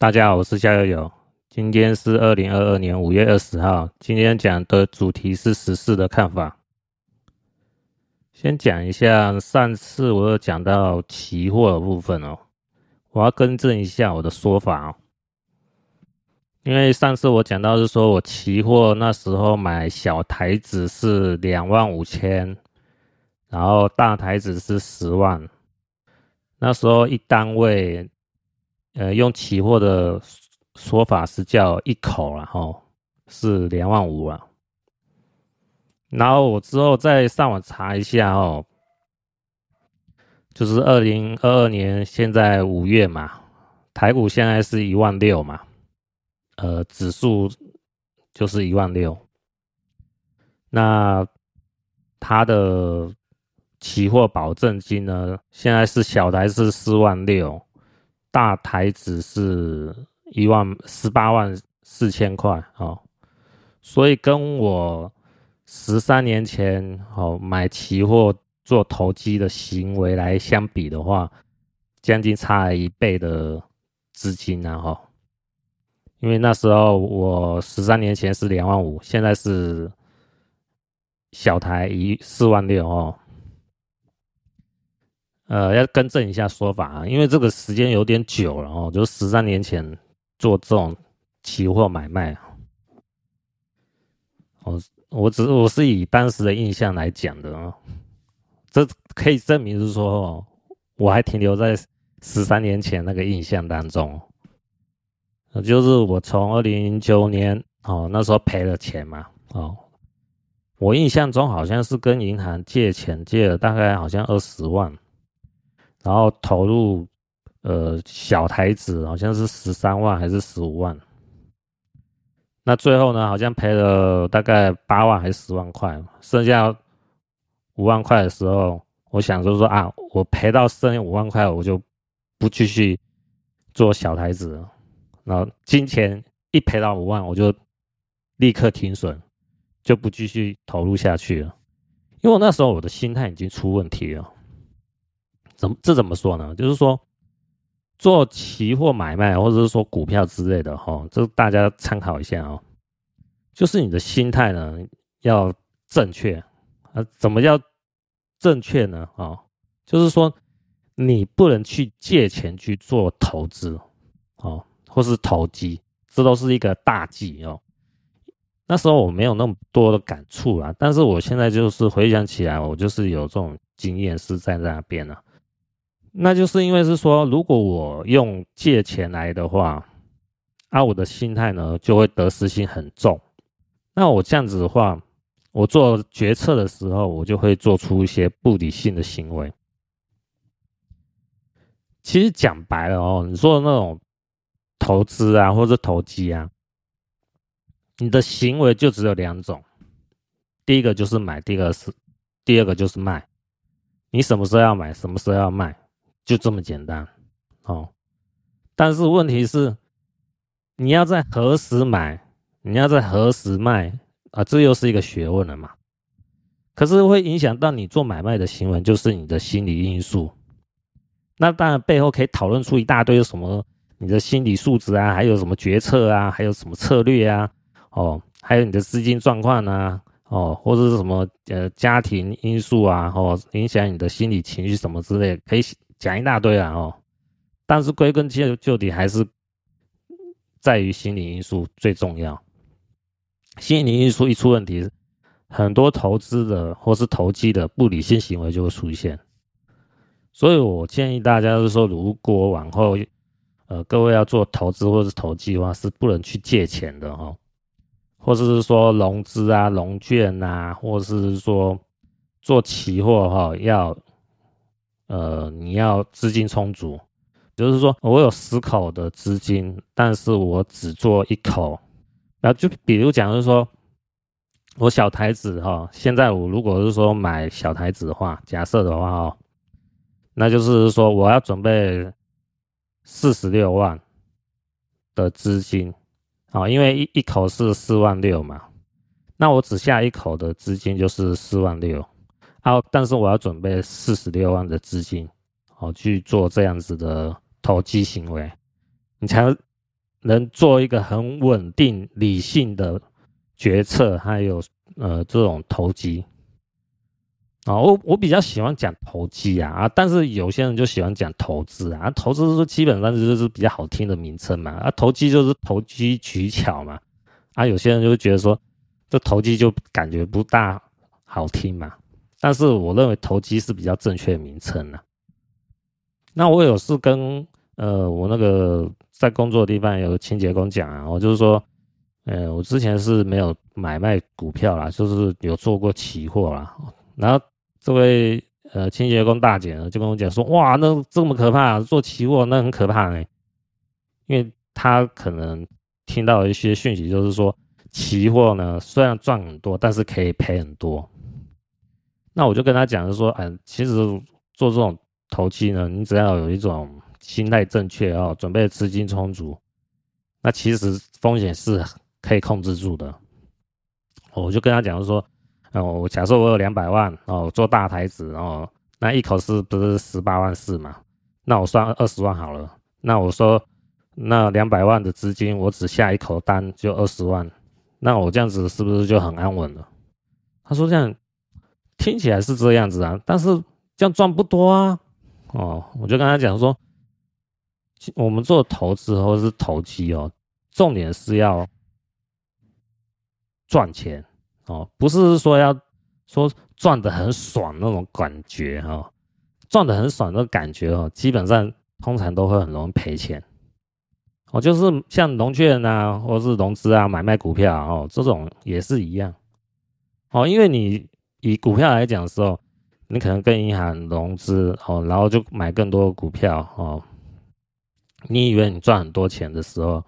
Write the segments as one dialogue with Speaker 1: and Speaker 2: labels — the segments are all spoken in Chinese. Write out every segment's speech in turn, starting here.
Speaker 1: 大家好，我是夏悠悠。今天是二零二二年五月二十号。今天讲的主题是时事的看法。先讲一下，上次我有讲到期货的部分哦，我要更正一下我的说法哦。因为上次我讲到是说我期货那时候买小台子是两万五千，然后大台子是十万，那时候一单位。呃，用期货的说法是叫一口，然后是两万五啊。然后我之后再上网查一下哦，就是二零二二年现在五月嘛，台股现在是一万六嘛，呃，指数就是一万六。那它的期货保证金呢，现在是小台是四万六。大台子是一万十八万四千块哦，所以跟我十三年前哦买期货做投机的行为来相比的话，将近差了一倍的资金啊哈，因为那时候我十三年前是两万五，现在是小台一四万六哦。呃，要更正一下说法啊，因为这个时间有点久了哦，就是十三年前做这种期货买卖。我我只我是以当时的印象来讲的啊，这可以证明是说哦，我还停留在十三年前那个印象当中。就是我从二零零九年哦，那时候赔了钱嘛哦，我印象中好像是跟银行借钱借了大概好像二十万。然后投入，呃，小台子好像是十三万还是十五万，那最后呢，好像赔了大概八万还是十万块，剩下五万块的时候，我想说说啊，我赔到剩下五万块，我就不继续做小台子了。然后金钱一赔到五万，我就立刻停损，就不继续投入下去了，因为我那时候我的心态已经出问题了。怎么这怎么说呢？就是说，做期货买卖或者是说股票之类的哈，这大家参考一下哦。就是你的心态呢要正确啊。怎么叫正确呢？啊，就是说你不能去借钱去做投资哦，或是投机，这都是一个大忌哦。那时候我没有那么多的感触啦，但是我现在就是回想起来，我就是有这种经验是在那边了。那就是因为是说，如果我用借钱来的话，啊，我的心态呢就会得失心很重。那我这样子的话，我做决策的时候，我就会做出一些不理性的行为。其实讲白了哦，你说的那种投资啊，或者投机啊，你的行为就只有两种，第一个就是买，第二个是，第二个就是卖。你什么时候要买，什么时候要卖。就这么简单，哦，但是问题是，你要在何时买，你要在何时卖啊？这又是一个学问了嘛。可是会影响到你做买卖的行为，就是你的心理因素。那当然背后可以讨论出一大堆什么，你的心理素质啊，还有什么决策啊，还有什么策略啊，哦，还有你的资金状况啊，哦，或者是什么呃家庭因素啊，哦，影响你的心理情绪什么之类，可以。讲一大堆啊哦，但是归根结究底还是在于心理因素最重要。心理因素一出问题，很多投资的或是投机的不理性行为就会出现。所以我建议大家是说，如果往后呃各位要做投资或是投机的话，是不能去借钱的哦，或者是说融资啊、融券啊，或者是说做期货哈要。呃，你要资金充足，就是说我有十口的资金，但是我只做一口。然后就比如讲，就是说我小台子哈，现在我如果是说买小台子的话，假设的话哦，那就是说我要准备四十六万的资金啊，因为一一口是四万六嘛，那我只下一口的资金就是四万六。好，但是我要准备四十六万的资金，好去做这样子的投机行为，你才能做一个很稳定、理性的决策，还有呃这种投机。啊，我我比较喜欢讲投机啊啊，但是有些人就喜欢讲投资啊，投资是基本上就是比较好听的名称嘛，啊，投机就是投机取巧嘛，啊，有些人就觉得说这投机就感觉不大好听嘛，但是我认为投机是比较正确的名称啊。那我有事跟呃我那个在工作的地方有清洁工讲啊，我就是说，呃，我之前是没有买卖股票啦，就是有做过期货啦，然后。这位呃清洁工大姐呢，就跟我讲说，哇，那这么可怕，做期货那很可怕哎，因为她可能听到一些讯息，就是说期货呢虽然赚很多，但是可以赔很多。那我就跟他讲，就说，嗯，其实做这种投机呢，你只要有一种心态正确哦，准备资金充足，那其实风险是可以控制住的。我就跟他讲，就是说。哦，假设我有两百万哦，做大台子哦，那一口是不是十八万四嘛？那我算二十万好了。那我说，那两百万的资金，我只下一口单就二十万，那我这样子是不是就很安稳了？他说这样听起来是这样子啊，但是这样赚不多啊。哦，我就跟他讲说，我们做投资或者是投机哦，重点是要赚钱。哦，不是说要说赚的很爽那种感觉、哦，赚的很爽那种感觉哦，基本上通常都会很容易赔钱。哦，就是像融券啊，或者是融资啊，买卖股票哦，这种也是一样。哦，因为你以股票来讲的时候，你可能跟银行融资哦，然后就买更多股票哦。你以为你赚很多钱的时候，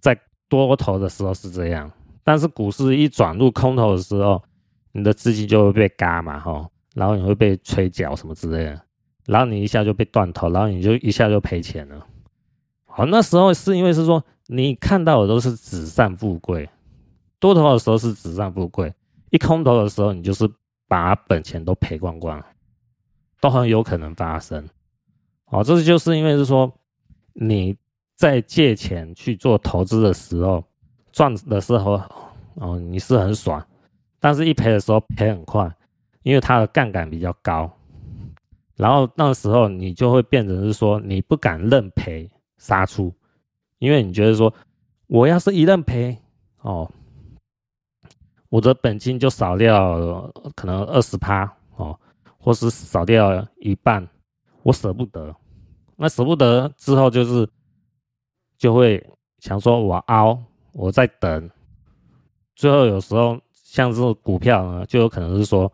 Speaker 1: 在多头的时候是这样。但是股市一转入空头的时候，你的资金就会被嘎嘛，吼，然后你会被催缴什么之类的，然后你一下就被断头，然后你就一下就赔钱了。好，那时候是因为是说你看到的都是纸上富贵，多头的时候是纸上富贵，一空头的时候你就是把本钱都赔光光，都很有可能发生。哦，这就是因为是说你在借钱去做投资的时候。赚的时候，哦，你是很爽，但是一赔的时候赔很快，因为它的杠杆比较高，然后那时候你就会变成是说你不敢认赔杀出，因为你觉得说我要是一认赔，哦，我的本金就少掉可能二十趴哦，或是少掉一半，我舍不得，那舍不得之后就是就会想说我凹。我在等，最后有时候像这种股票呢，就有可能是说，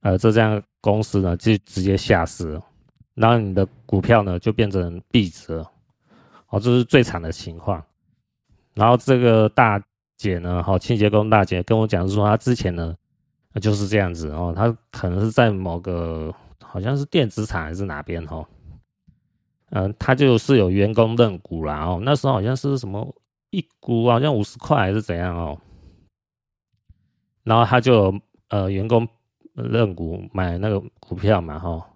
Speaker 1: 呃，这家公司呢就直接下市，然后你的股票呢就变成壁纸，哦，这是最惨的情况。然后这个大姐呢，好，清洁工大姐跟我讲说，她之前呢就是这样子哦，她可能是在某个好像是电子厂还是哪边哦，嗯、她就是有员工认股啦哦，那时候好像是什么。一股好像五十块还是怎样哦，然后她就呃员工认股买那个股票嘛哈，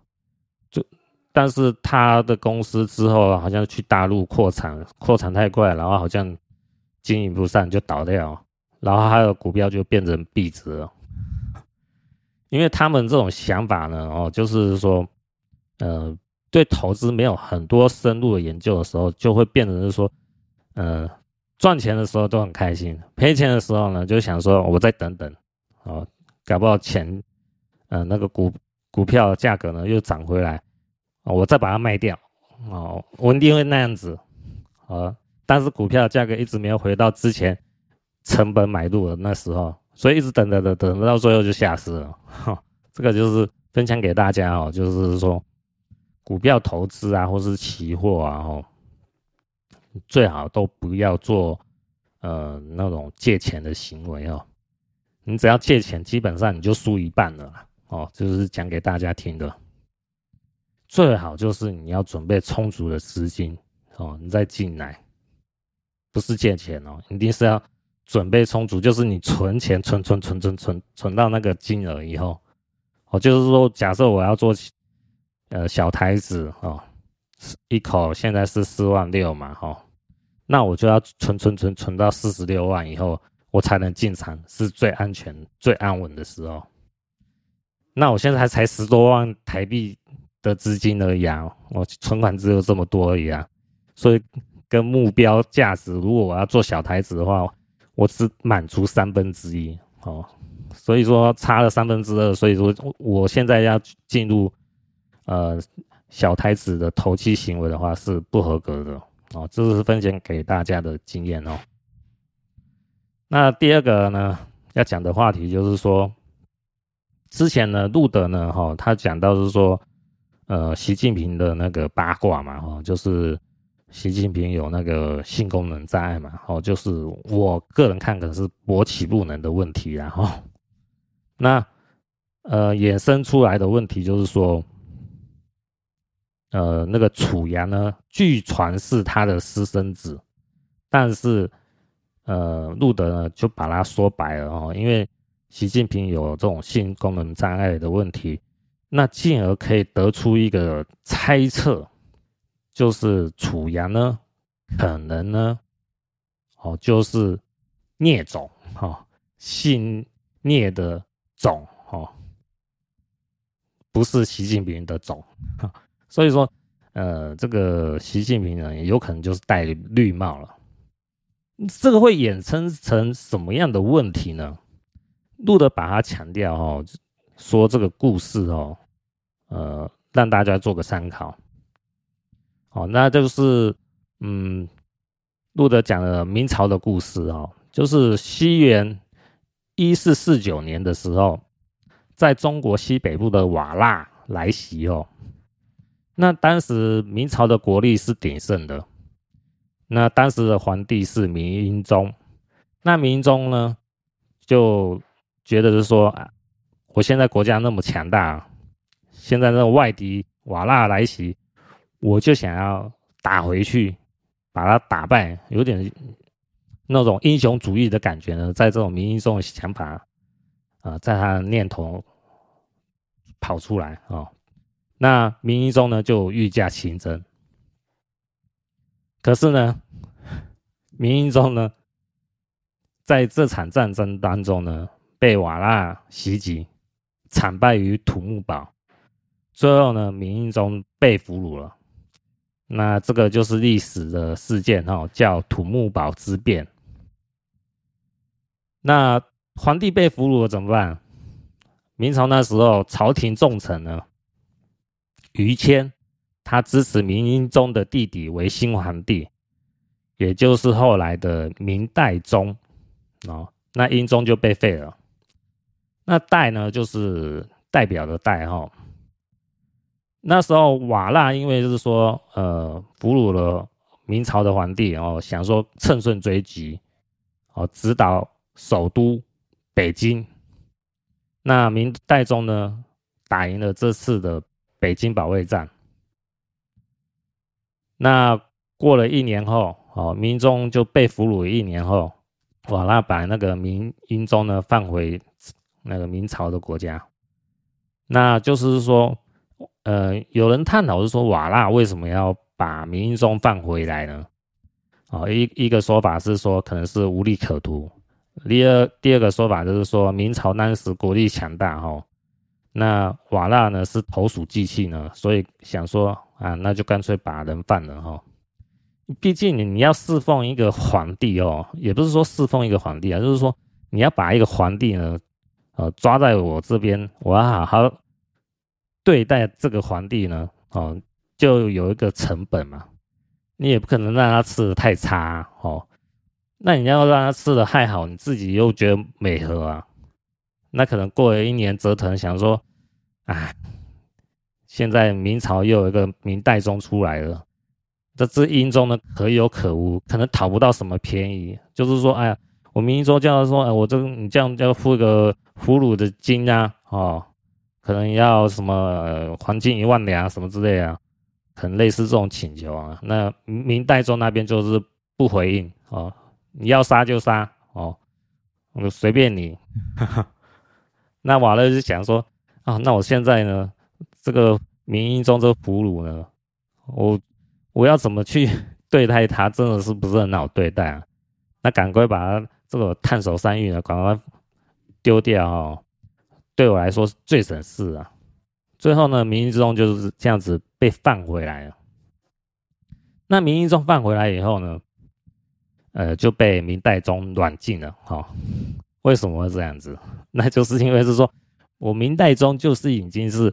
Speaker 1: 就但是他的公司之后好像去大陆扩产，扩产太快，然后好像经营不善就倒掉，然后他的股票就变成币值了。因为他们这种想法呢哦，就是说呃对投资没有很多深入的研究的时候，就会变成是说呃。赚钱的时候都很开心，赔钱的时候呢，就想说我再等等，哦，搞不好钱，呃，那个股股票价格呢又涨回来，我再把它卖掉，哦，我一定会那样子，哦，但是股票价格一直没有回到之前成本买入的那时候，所以一直等等等等到最后就吓死了，哈，这个就是分享给大家哦，就是说股票投资啊，或是期货啊，哦。最好都不要做，呃，那种借钱的行为哦。你只要借钱，基本上你就输一半了哦。就是讲给大家听的。最好就是你要准备充足的资金哦，你再进来，不是借钱哦，一定是要准备充足，就是你存钱，存存存存存存到那个金额以后，哦，就是说，假设我要做，呃，小台子哦。一口现在是四万六嘛，哈，那我就要存存存存到四十六万以后，我才能进场，是最安全、最安稳的时候。那我现在才十多万台币的资金而已啊，我存款只有这么多而已啊，所以跟目标价值，如果我要做小台子的话，我只满足三分之一哦，所以说差了三分之二，所以说我现在要进入呃小台子的投机行为的话是不合格的。哦，这是分享给大家的经验哦。那第二个呢，要讲的话题就是说，之前呢，路德呢，哈，他讲到是说，呃，习近平的那个八卦嘛，哈，就是习近平有那个性功能障碍嘛，哦，就是我个人看可能是勃起不能的问题，然后，那呃，衍生出来的问题就是说。呃，那个楚阳呢，据传是他的私生子，但是，呃，路德呢就把他说白了哦，因为习近平有这种性功能障碍的问题，那进而可以得出一个猜测，就是楚阳呢，可能呢，哦，就是孽种哈，性孽的种哈，不是习近平的种哈。所以说，呃，这个习近平呢，有可能就是戴绿帽了。这个会衍生成什么样的问题呢？路德把它强调哦，说这个故事哦，呃，让大家做个参考。哦，那就是，嗯，路德讲了明朝的故事哦，就是西元一四四九年的时候，在中国西北部的瓦剌来袭哦。那当时明朝的国力是鼎盛的，那当时的皇帝是明英宗，那明英宗呢就觉得是说啊，我现在国家那么强大，现在那种外敌瓦剌来袭，我就想要打回去，把他打败，有点那种英雄主义的感觉呢，在这种明英宗的想法啊、在他的念头跑出来啊。哦那明英宗呢就御驾亲征，可是呢，明英宗呢在这场战争当中呢被瓦剌袭击，惨败于土木堡，最后呢明英宗被俘虏了。那这个就是历史的事件哈，叫土木堡之变。那皇帝被俘虏了怎么办？明朝那时候朝廷重臣呢？于谦，他支持明英宗的弟弟为新皇帝，也就是后来的明代宗。哦，那英宗就被废了。那代呢，就是代表的代哈。那时候瓦剌因为就是说，呃，俘虏了明朝的皇帝哦，想说乘胜追击，哦，直捣首都北京。那明代宗呢，打赢了这次的。北京保卫战。那过了一年后，哦，明宗就被俘虏。一年后，瓦剌把那个明英宗呢放回那个明朝的国家。那就是说，呃，有人探讨是说，瓦剌为什么要把明英宗放回来呢？哦，一一个说法是说，可能是无利可图。第二第二个说法就是说，明朝当时国力强大，哈。那瓦剌呢是投鼠忌器呢，所以想说啊，那就干脆把人放了哈。毕竟你你要侍奉一个皇帝哦，也不是说侍奉一个皇帝啊，就是说你要把一个皇帝呢，呃，抓在我这边，我要好好对待这个皇帝呢，哦，就有一个成本嘛。你也不可能让他吃的太差哦，那你要让他吃的太好，你自己又觉得美和啊。那可能过了一年折腾，想说，哎，现在明朝又有一个明代宗出来了，这支英宗呢可有可无，可能讨不到什么便宜。就是说，哎呀，我明英宗叫他说，哎，我这个你这样要付个俘虏的金啊，哦，可能要什么、呃、黄金一万两什么之类啊，可能类似这种请求啊。那明代宗那边就是不回应哦，你要杀就杀哦，我随便你。哈哈。那瓦剌就想说啊，那我现在呢，这个明英宗这个俘虏呢，我我要怎么去 对待他真的是不是很好对待啊？那赶快把他这个探手山芋呢，赶快丢掉哦。对我来说是最省事啊。最后呢，明英宗就是这样子被放回来了。那明英宗放回来以后呢，呃，就被明代宗软禁了。哈、哦，为什么会这样子？那就是因为是说，我明代宗就是已经是，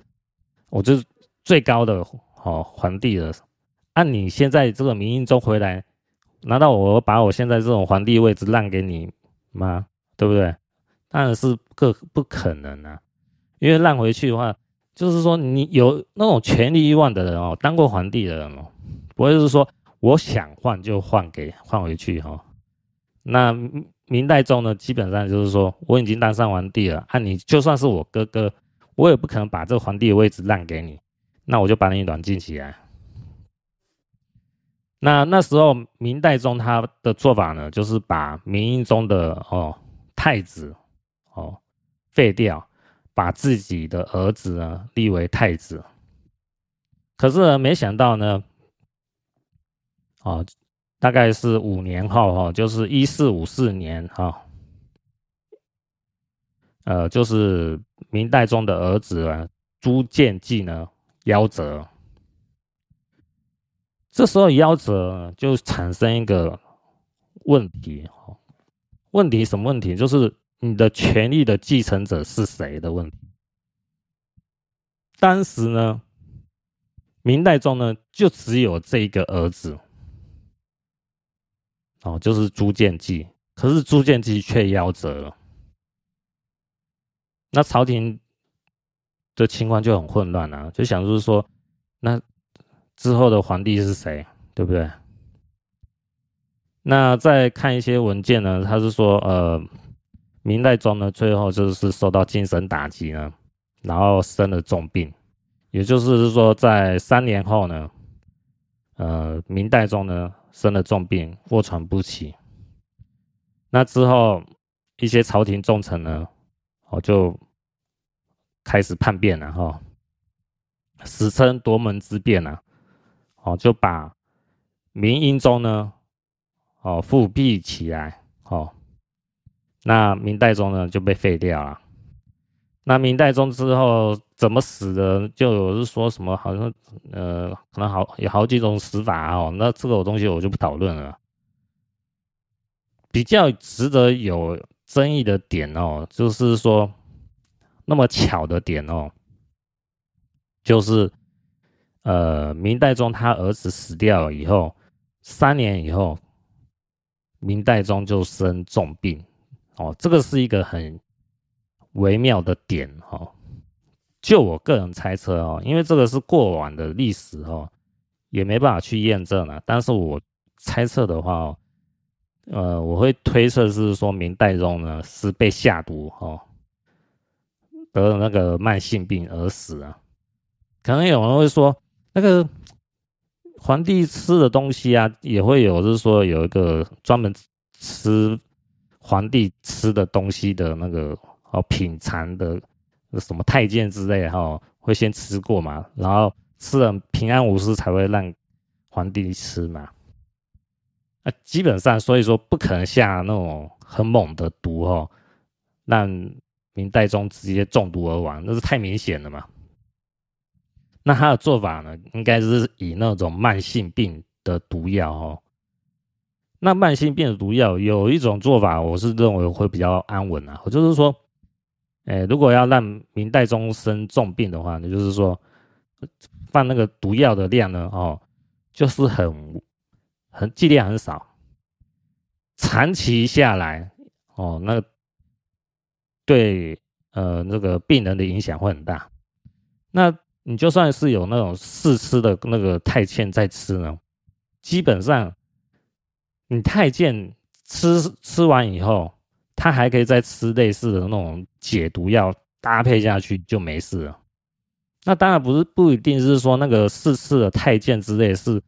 Speaker 1: 我就是最高的哦皇帝了。按你现在这个明英宗回来，难道我把我现在这种皇帝位置让给你吗？对不对？当然是不不可能啊，因为让回去的话，就是说你有那种权力欲望的人哦，当过皇帝的人哦，不会是说我想换就换给换回去哈、哦。那明代宗呢，基本上就是说我已经当上皇帝了，啊、你就算是我哥哥，我也不可能把这个皇帝的位置让给你，那我就把你软禁起来。那那时候明代宗他的做法呢，就是把明英宗的哦太子哦废掉，把自己的儿子呢立为太子。可是呢，没想到呢，哦，大概是五年后哈，就是一四五四年哈，呃，就是明代宗的儿子啊朱见济呢夭折。这时候夭折就产生一个问题，问题什么问题？就是你的权力的继承者是谁的问题。当时呢，明代宗呢就只有这一个儿子，哦，就是朱见济。可是朱见济却夭折了，那朝廷的情况就很混乱啊，就想就是说，那。之后的皇帝是谁？对不对？那再看一些文件呢，他是说，呃，明代宗呢，最后就是受到精神打击呢，然后生了重病，也就是说，在三年后呢，呃，明代宗呢生了重病，卧床不起。那之后，一些朝廷重臣呢，哦，就开始叛变了哈，史称夺门之变啊。哦，就把明英宗呢，哦，复辟起来，哦，那明代宗呢就被废掉了。那明代宗之后怎么死的？就有是说什么，好像呃，可能好有好几种死法哦。那这个东西我就不讨论了。比较值得有争议的点哦，就是说那么巧的点哦，就是。呃，明代宗他儿子死掉以后，三年以后，明代宗就生重病，哦，这个是一个很微妙的点哦。就我个人猜测哦，因为这个是过往的历史哦，也没办法去验证了。但是我猜测的话哦，呃，我会推测是说明代宗呢是被下毒哦，得了那个慢性病而死啊。可能有人会说。那个皇帝吃的东西啊，也会有，就是说有一个专门吃皇帝吃的东西的那个哦，品尝的什么太监之类哈，会先吃过嘛，然后吃了平安无事才会让皇帝吃嘛。啊，基本上所以说不可能下那种很猛的毒哦，让明代宗直接中毒而亡，那是太明显了嘛。那他的做法呢，应该是以那种慢性病的毒药哦。那慢性病的毒药有一种做法，我是认为会比较安稳啊。我就是说，哎，如果要让明代宗生重病的话，那就是说，放那个毒药的量呢，哦，就是很很剂量很少，长期下来，哦，那对呃那个病人的影响会很大。那你就算是有那种试吃的那个太监在吃呢，基本上你太监吃吃完以后，他还可以再吃类似的那种解毒药搭配下去就没事了。那当然不是不一定是说那个四次的太监之类是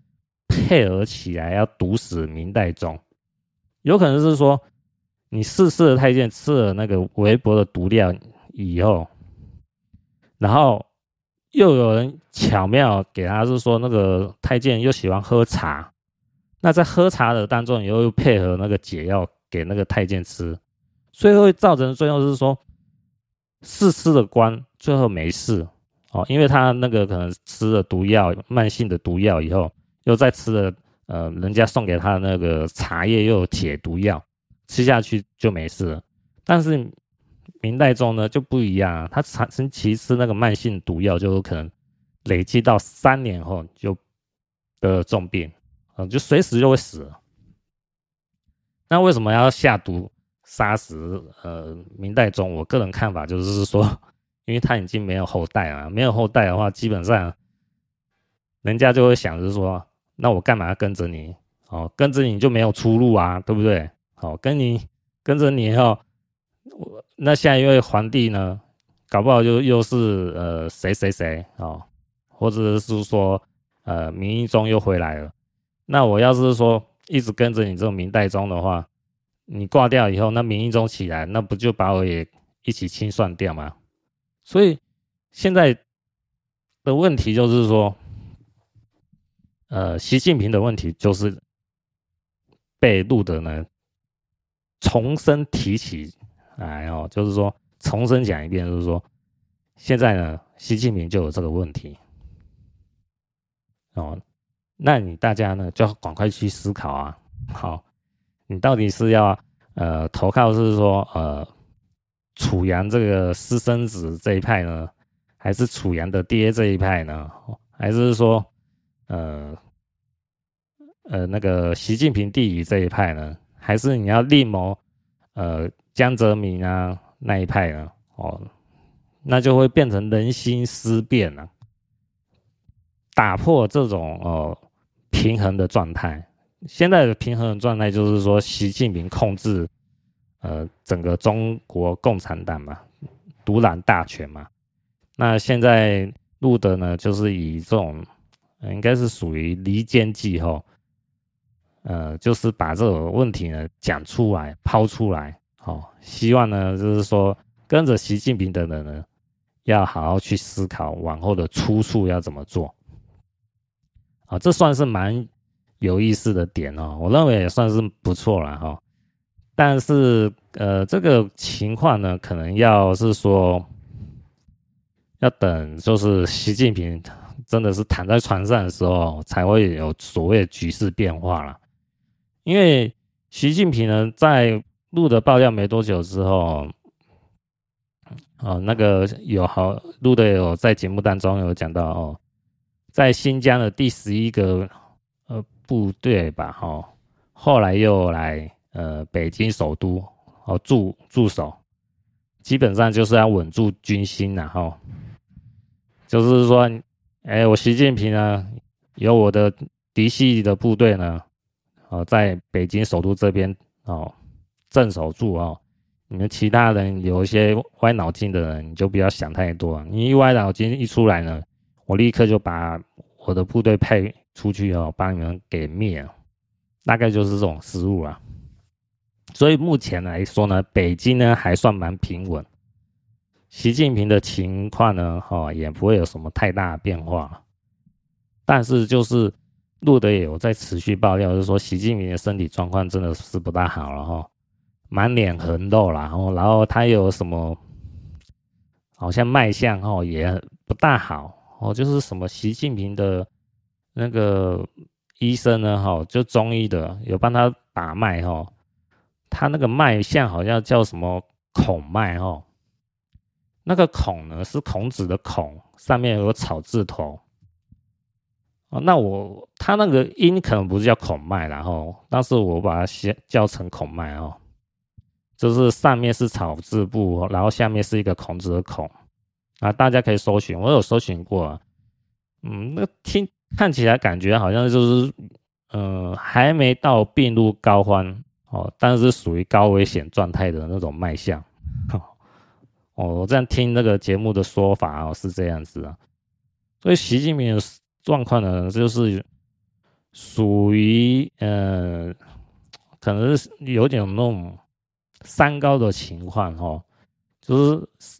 Speaker 1: 配合起来要毒死明代宗，有可能是说你四次的太监吃了那个微薄的毒药以后，然后。又有人巧妙给他是说，那个太监又喜欢喝茶，那在喝茶的当中，又配合那个解药给那个太监吃，所以会造成的最后是说，试吃的官最后没事哦，因为他那个可能吃了毒药，慢性的毒药以后，又再吃了呃人家送给他那个茶叶，又有解毒药，吃下去就没事了。但是明代中呢就不一样啊，他长期吃那个慢性毒药，就有可能累积到三年后就得了重病。就随时就会死。那为什么要下毒杀死？呃，明代宗，我个人看法就是说，因为他已经没有后代了，没有后代的话，基本上人家就会想着说，那我干嘛要跟着你？哦，跟着你就没有出路啊，对不对？哦，跟你跟着你以后，我那下一位皇帝呢，搞不好就又是呃谁谁谁哦，或者是说呃明英宗又回来了。那我要是说一直跟着你这种明代宗的话，你挂掉以后，那明英宗起来，那不就把我也一起清算掉吗？所以现在的问题就是说，呃，习近平的问题就是被路德呢重新提起来哦，就是说重新讲一遍，就是说现在呢，习近平就有这个问题哦。那你大家呢就要赶快去思考啊！好，你到底是要呃投靠是说呃楚阳这个私生子这一派呢，还是楚阳的爹这一派呢？还是说呃呃那个习近平弟弟这一派呢？还是你要另谋呃江泽民啊那一派呢？哦，那就会变成人心思变了，打破这种哦。平衡的状态，现在的平衡的状态就是说，习近平控制，呃，整个中国共产党嘛，独揽大权嘛。那现在路德呢，就是以这种，应该是属于离间计后，呃，就是把这个问题呢讲出来、抛出来，哦，希望呢，就是说跟着习近平的人呢，要好好去思考往后的出处要怎么做。啊，这算是蛮有意思的点哦，我认为也算是不错了哈。但是，呃，这个情况呢，可能要是说，要等就是习近平真的是躺在床上的时候，才会有所谓的局势变化了。因为习近平呢，在录的爆料没多久之后，哦，那个有好录的有在节目当中有讲到哦。在新疆的第十一个呃部队吧，哈，后来又来呃北京首都哦驻驻守，基本上就是要稳住军心然后就是说，哎，我习近平呢，有我的嫡系的部队呢，哦，在北京首都这边哦镇守住哦，你们其他人有一些歪脑筋的人，你就不要想太多，你一歪脑筋一出来呢。我立刻就把我的部队派出去哦，把你们给灭了，大概就是这种思路啊。所以目前来说呢，北京呢还算蛮平稳，习近平的情况呢，哈也不会有什么太大的变化。但是就是路德也有在持续爆料，就是说习近平的身体状况真的是不大好了哈，满脸横肉啦，然后然后他有什么，好像脉象哦也不大好。哦，就是什么习近平的那个医生呢？哈，就中医的有帮他把脉哈，他那个脉象好像叫什么孔脉哈，那个孔呢是孔子的孔，上面有个草字头。哦，那我他那个音可能不是叫孔脉，然后但是我把它写叫成孔脉哦，就是上面是草字部，然后下面是一个孔子的孔。啊，大家可以搜寻，我有搜寻过啊，嗯，那听看起来感觉好像就是，嗯、还没到病入膏肓哦，但是属于高危险状态的那种脉象，哦，我这样听那个节目的说法哦，是这样子啊，所以习近平的状况呢，就是属于呃，可能是有点那种三高的情况哦，就是。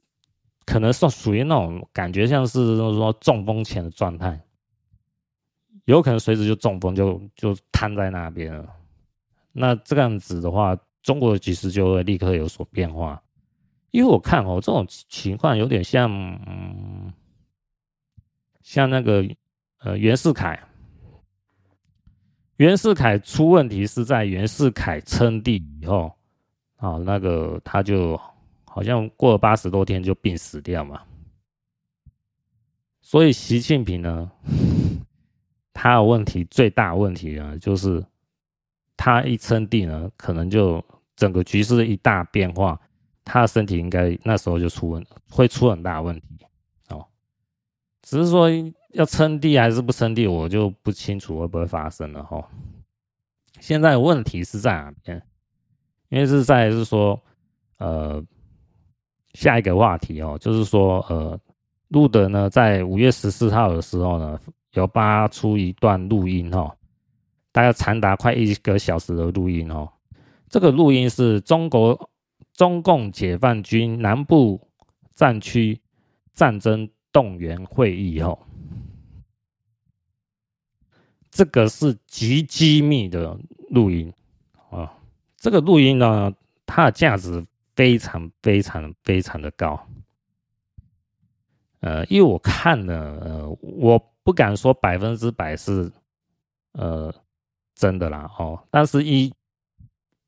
Speaker 1: 可能是属于那种感觉，像是说中风前的状态，有可能随时就中风就，就瘫在那边了。那这样子的话，中国的局势就会立刻有所变化。因为我看哦，这种情况有点像，嗯，像那个呃袁世凯。袁世凯出问题是在袁世凯称帝以后，啊，那个他就好像过了八十多天就病死掉嘛。所以习近平呢，他的问题最大问题呢，就是他一称帝呢，可能就整个局势一大变化，他的身体应该那时候就出问，会出很大问题哦。只是说。要称帝还是不称帝，我就不清楚会不会发生了哈。现在问题是在哪边？因为是在是说，呃，下一个话题哦，就是说，呃，路德呢在五月十四号的时候呢，有发出一段录音哦，大概长达快一个小时的录音哦。这个录音是中国中共解放军南部战区战争动员会议哦。这个是极机密的录音啊！这个录音呢，它的价值非常非常非常的高。呃，因为我看了，呃，我不敢说百分之百是呃真的啦哦，但是依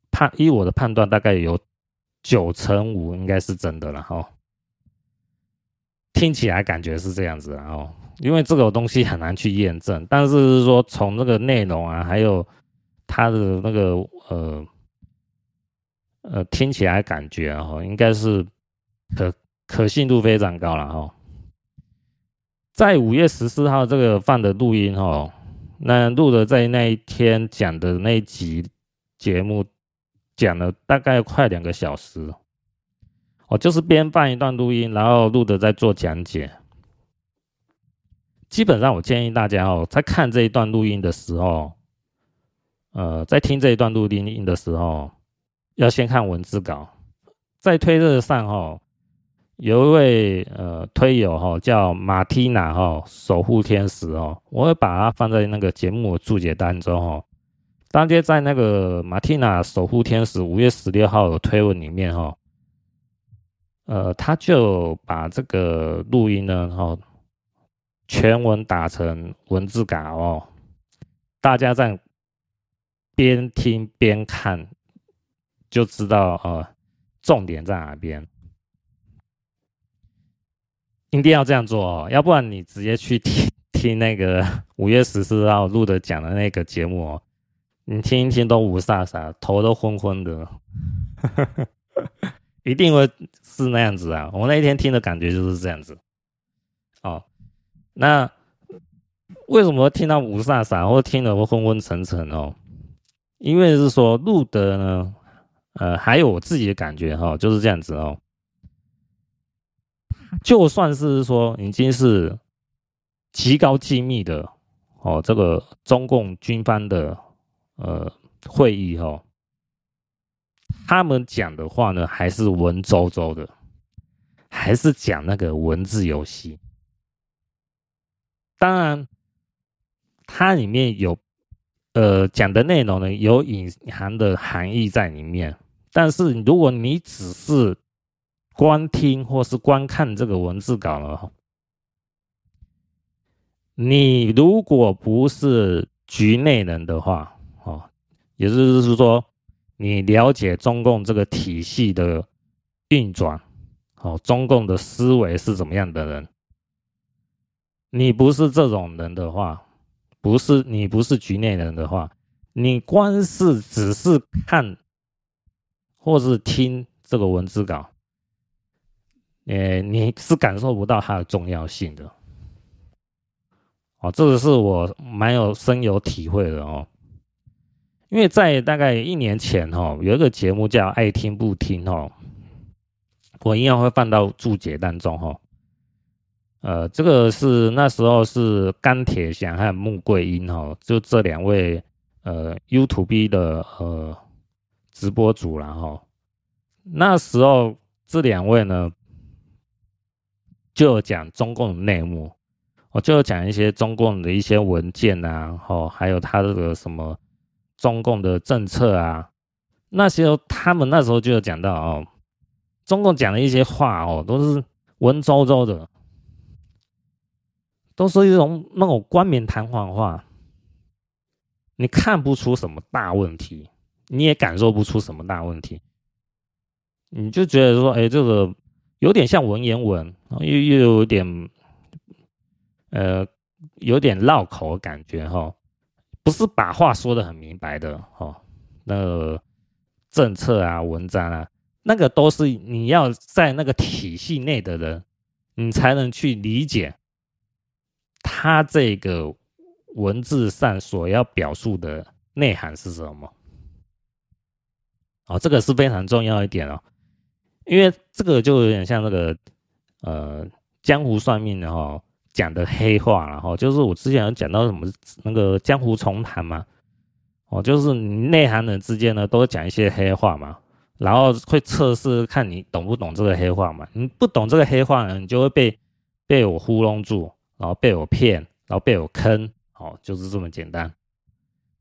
Speaker 1: 判依我的判断，大概有九成五应该是真的了、哦。听起来感觉是这样子啊哦。因为这个东西很难去验证，但是是说从那个内容啊，还有它的那个呃呃听起来感觉哈，应该是可可信度非常高了哈。在五月十四号这个放的录音哈，那录的在那一天讲的那一集节目讲了大概快两个小时，哦，就是边放一段录音，然后录的在做讲解。基本上，我建议大家哦，在看这一段录音的时候，呃，在听这一段录音的时候，要先看文字稿。在推特上哈，有一位呃推友哈叫马蒂娜哈守护天使哦，我会把它放在那个节目注解当中哈。当天在那个马蒂娜守护天使五月十六号的推文里面哈，呃，他就把这个录音呢哈。全文打成文字稿哦，大家在边听边看，就知道呃重点在哪边。一定要这样做哦，要不然你直接去听 听那个五月十四号录的讲的那个节目哦，你听一听都雾煞煞，头都昏昏的，一定会是那样子啊！我那一天听的感觉就是这样子，哦。那为什么听到雾煞煞，或听得我昏昏沉沉哦？因为是说路德呢，呃，还有我自己的感觉哈，就是这样子哦。就算是说已经是极高机密的哦，这个中共军方的呃会议哈，他们讲的话呢，还是文绉绉的，还是讲那个文字游戏。当然，它里面有，呃，讲的内容呢，有隐含的含义在里面。但是，如果你只是观听或是观看这个文字稿呢，你如果不是局内人的话，哦，也就是说，你了解中共这个体系的运转，哦，中共的思维是怎么样的人？你不是这种人的话，不是你不是局内人的话，你光是只是看或是听这个文字稿，呃，你是感受不到它的重要性的。哦，这个是我蛮有深有体会的哦。因为在大概一年前哦，有一个节目叫《爱听不听》哦，我一样会放到注解当中哦。呃，这个是那时候是钢铁侠还有穆桂英哈，就这两位呃 YouTube 的呃直播主然后那时候这两位呢就讲中共的内幕我就讲一些中共的一些文件啊，哦，还有他这个什么中共的政策啊，那些他们那时候就有讲到哦，中共讲的一些话哦，都是文绉绉的，都是一种那种冠冕堂皇的话，你看不出什么大问题，你也感受不出什么大问题，你就觉得说，哎，这个。有点像文言文，又又有点，呃，有点绕口的感觉哈，不是把话说的很明白的哈。那个政策啊、文章啊，那个都是你要在那个体系内的人，你才能去理解他这个文字上所要表述的内涵是什么。哦，这个是非常重要一点哦。因为这个就有点像那个，呃，江湖算命的哈，讲的黑话，然后就是我之前有讲到什么那个江湖重谈嘛，哦，就是你内行人之间呢，都会讲一些黑话嘛，然后会测试看你懂不懂这个黑话嘛，你不懂这个黑话呢，你就会被被我糊弄住，然后被我骗，然后被我坑，哦，就是这么简单。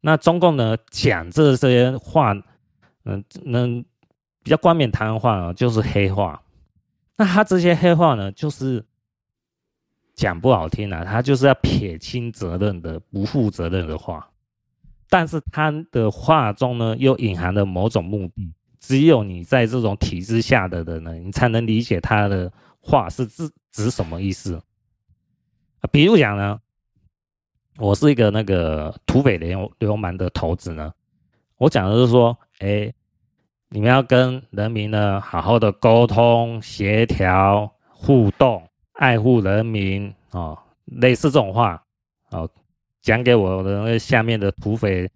Speaker 1: 那中共呢，讲这这些话，嗯，能。比较冠冕堂皇啊，就是黑话。那他这些黑话呢，就是讲不好听啊，他就是要撇清责任的、不负责任的话。但是他的话中呢，又隐含了某种目的。只有你在这种体制下的人呢，你才能理解他的话是指指什么意思。比如讲呢，我是一个那个土匪流流氓的头子呢，我讲的是说，哎。你们要跟人民呢好好的沟通、协调、互动、爱护人民哦，类似这种话哦，讲给我的那下面的土匪，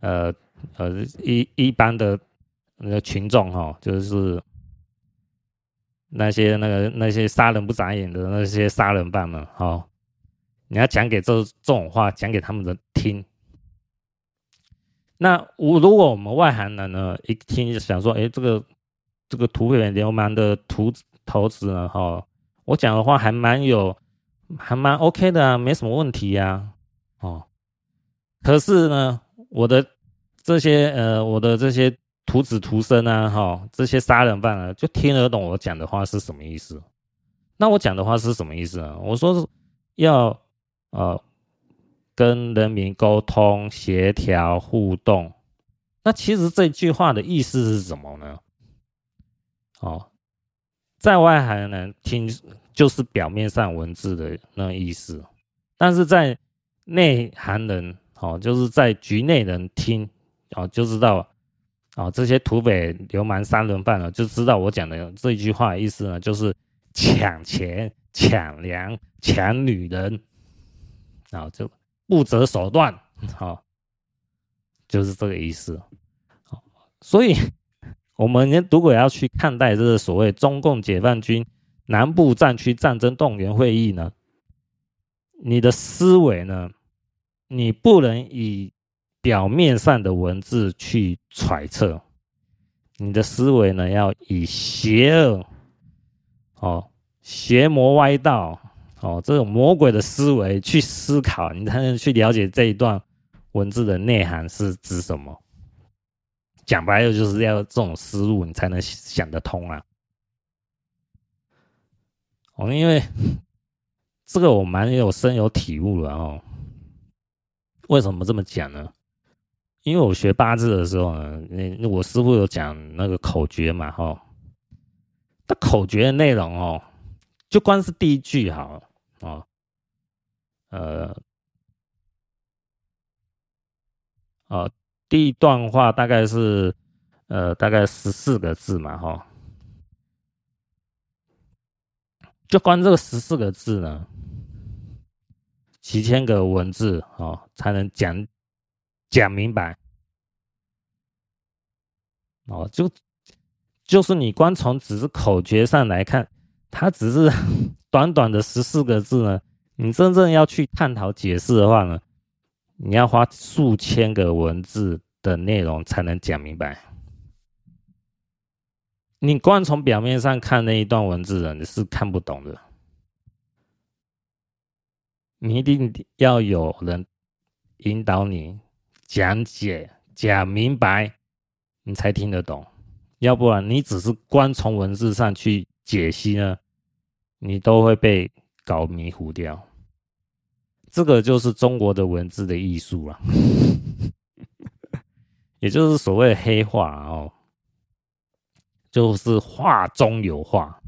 Speaker 1: 呃呃一一般的那个群众、哦，就是那些那个那些杀人不眨眼的那些杀人犯们哦，你要讲给这这种话讲给他们的听。那我如果我们外行人呢，一听就想说，哎，这个这个土匪流氓的图头子呢，哈，我讲的话还蛮有，还蛮 OK 的啊，没什么问题呀，哦。可是呢，我的这些呃，我的这些徒子徒孙啊，哈，这些杀人犯啊，就听得懂我讲的话是什么意思？那我讲的话是什么意思啊？我说是要呃。跟人民沟通、协调、互动，那其实这句话的意思是什么呢？哦，在外行人听就是表面上文字的那意思，但是在内行人哦，就是在局内人听哦，就知道哦，这些土匪流氓杀人犯了，就知道我讲的这句话的意思呢，就是抢钱、抢粮、抢女人，然后就。不择手段，好，就是这个意思。好，所以我们如果要去看待这个所谓中共解放军南部战区战争动员会议呢，你的思维呢，你不能以表面上的文字去揣测，你的思维呢，要以邪恶，哦，邪魔歪道。哦，这种魔鬼的思维去思考，你才能去了解这一段文字的内涵是指什么。讲白了，就是要这种思路，你才能想得通啊。哦，因为这个我蛮有深有体悟的哦。为什么这么讲呢？因为我学八字的时候呢，那我师傅有讲那个口诀嘛，哈。那口诀的内容哦，就光是第一句好了。哦，呃，哦，第一段话大概是，呃，大概十四个字嘛，哈、就光这个十四个字呢，几千个文字哦，才能讲讲明白，哦，就就是你光从只是口诀上来看，它只是。短短的十四个字呢，你真正要去探讨解释的话呢，你要花数千个文字的内容才能讲明白。你光从表面上看那一段文字呢，你是看不懂的。你一定要有人引导你讲解讲明白，你才听得懂。要不然你只是光从文字上去解析呢，你都会被搞迷糊掉。这个就是中国的文字的艺术了，也就是所谓的黑话哦，就是话中有话。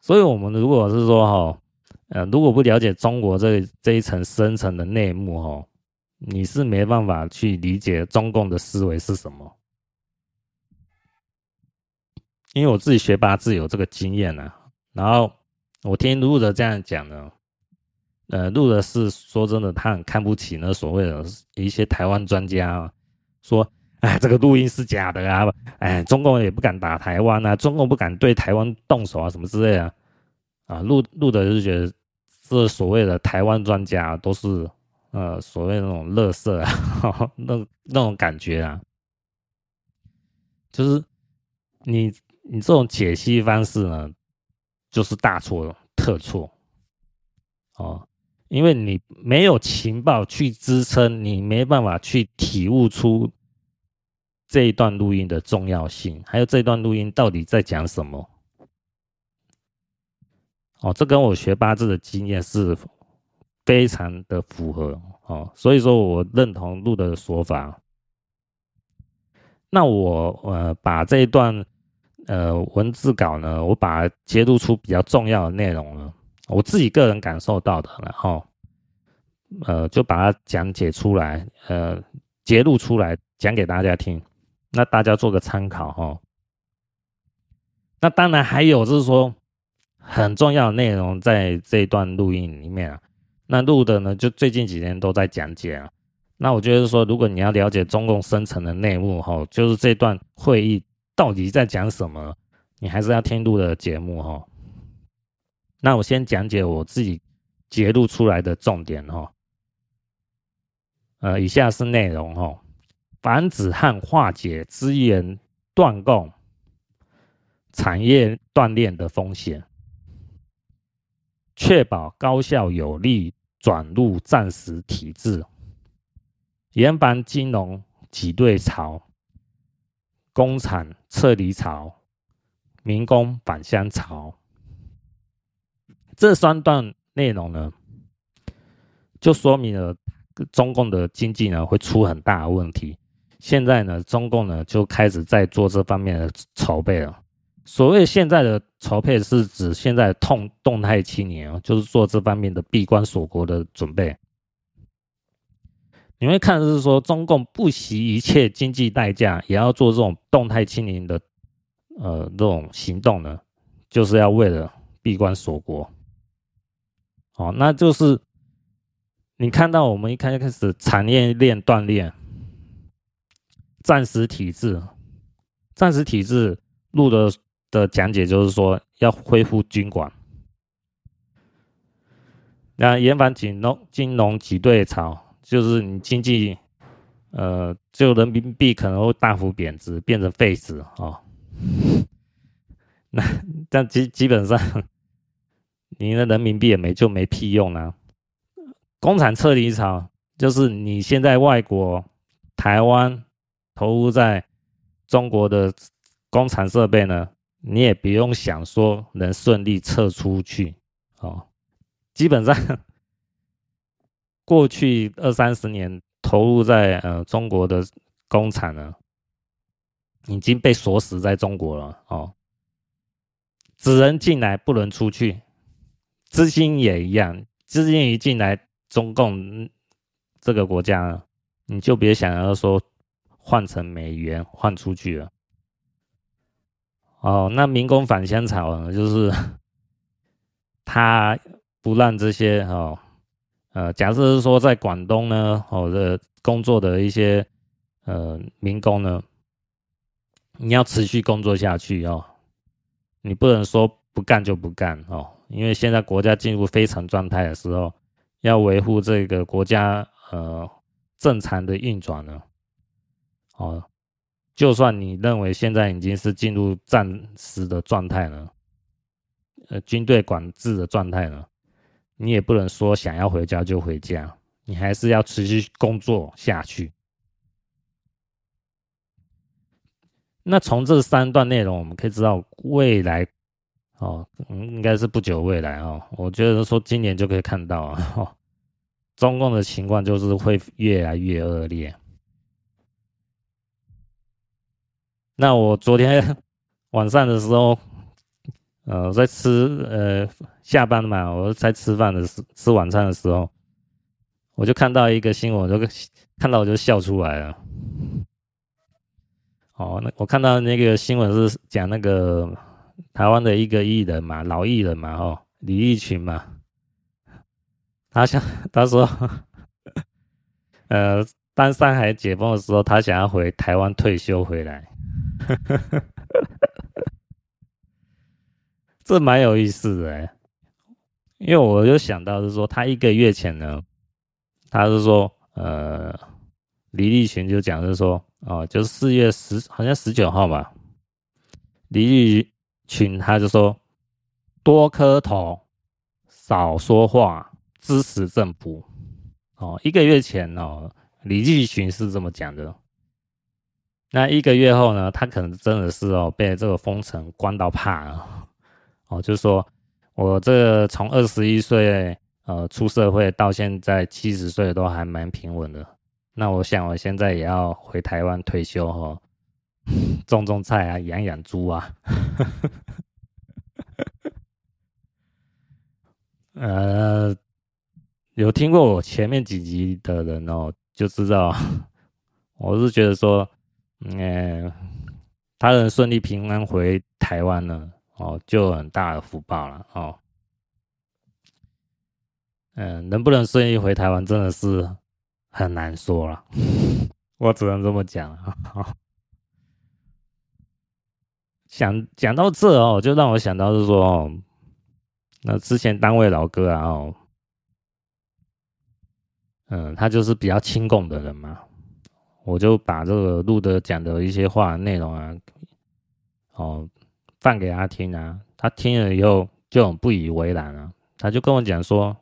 Speaker 1: 所以，我们如果是说哈，呃，如果不了解中国这这一层深层的内幕哈，你是没办法去理解中共的思维是什么。因为我自己学八字有这个经验呢，然后我听路德这样讲呢，呃，路德是说真的，他很看不起那所谓的一些台湾专家，说，哎，这个录音是假的啊，哎，中共也不敢打台湾啊，中共不敢对台湾动手啊，什么之类的，啊，路路德就觉得这所谓的台湾专家都是呃所谓那种乐色啊，那那种感觉啊，就是你。你这种解析方式呢，就是大错特错哦，因为你没有情报去支撑，你没办法去体悟出这一段录音的重要性，还有这段录音到底在讲什么。哦，这跟我学八字的经验是非常的符合哦，所以说我认同路德的说法。那我呃把这一段。呃，文字稿呢，我把它截录出比较重要的内容呢，我自己个人感受到的，然后呃，就把它讲解出来，呃，揭露出来讲给大家听，那大家做个参考哈。那当然还有就是说很重要的内容在这一段录音里面啊，那录的呢就最近几天都在讲解啊。那我觉得说，如果你要了解中共深层的内幕哈，就是这段会议。到底在讲什么？你还是要听录的节目哈。那我先讲解我自己节录出来的重点哈。呃，以下是内容哈：防止和化解资源断供、产业断裂的风险，确保高效有力转入战时体制，严防金融挤兑潮。工厂撤离潮，民工返乡潮，这三段内容呢，就说明了中共的经济呢会出很大的问题。现在呢，中共呢就开始在做这方面的筹备了。所谓现在的筹备，是指现在动动态青年哦，就是做这方面的闭关锁国的准备。你会看的是说，中共不惜一切经济代价，也要做这种动态清零的，呃，这种行动呢，就是要为了闭关锁国。哦，那就是你看到我们一开始产业链断裂，战时体制，战时体制录的的讲解就是说要恢复军管，那严防金融金融挤兑潮。就是你经济，呃，就人民币可能会大幅贬值，变成废纸哦。那但基基本上，你的人民币也没就没屁用啊。工厂撤离潮，就是你现在外国台湾投入在中国的工厂设备呢，你也不用想说能顺利撤出去哦。基本上。过去二三十年投入在呃中国的工厂呢，已经被锁死在中国了哦，只能进来不能出去，资金也一样，资金一进来，中共这个国家，你就别想要说换成美元换出去了。哦，那民工返乡潮呢，就是 他不让这些哦。呃，假设是说在广东呢，或者工作的一些呃民工呢，你要持续工作下去哦，你不能说不干就不干哦，因为现在国家进入非常状态的时候，要维护这个国家呃正常的运转呢，哦，就算你认为现在已经是进入战时的状态呢，呃军队管制的状态呢。你也不能说想要回家就回家，你还是要持续工作下去。那从这三段内容，我们可以知道未来哦，应该是不久未来哦，我觉得说今年就可以看到啊，哦，中共的情况就是会越来越恶劣。那我昨天 晚上的时候，呃，在吃呃下班嘛，我在吃饭的时吃晚餐的时候，我就看到一个新闻，就看到我就笑出来了。哦，那我看到那个新闻是讲那个台湾的一个艺人嘛，老艺人嘛，哦，李立群嘛，他想 他说，呃，当上海解封的时候，他想要回台湾退休回来。呵呵呵这蛮有意思的哎，因为我就想到是说，他一个月前呢，他是说，呃，李立群就讲是说，哦，就是四月十，好像十九号吧，李立群他就说，多磕头，少说话，支持政府。哦，一个月前哦，李立群是这么讲的。那一个月后呢，他可能真的是哦，被这个封城关到怕了，哦，就是说我这从二十一岁呃出社会到现在七十岁都还蛮平稳的。那我想我现在也要回台湾退休哈，种种菜啊，养养猪啊。呃，有听过我前面几集的人哦，就知道我是觉得说。嗯，他能顺利平安回台湾呢，哦，就很大的福报了哦。嗯，能不能顺利回台湾，真的是很难说了。我只能这么讲啊。想讲到这哦，就让我想到是说，哦，那之前单位老哥啊，哦，嗯，他就是比较亲共的人嘛。我就把这个录的讲的一些话内容啊，哦，放给他听啊，他听了以后就很不以为然啊，他就跟我讲说，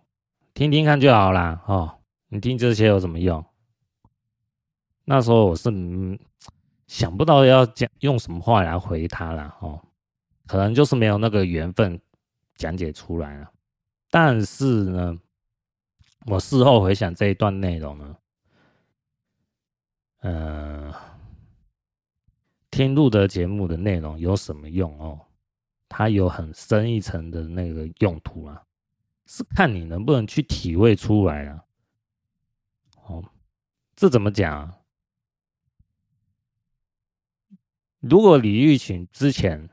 Speaker 1: 听听看就好啦，哦，你听这些有什么用？那时候我是想不到要讲用什么话来回他了，哦，可能就是没有那个缘分讲解出来了。但是呢，我事后回想这一段内容呢。呃，听录的节目的内容有什么用哦？它有很深一层的那个用途啊，是看你能不能去体会出来啊。哦，这怎么讲啊？如果李玉群之前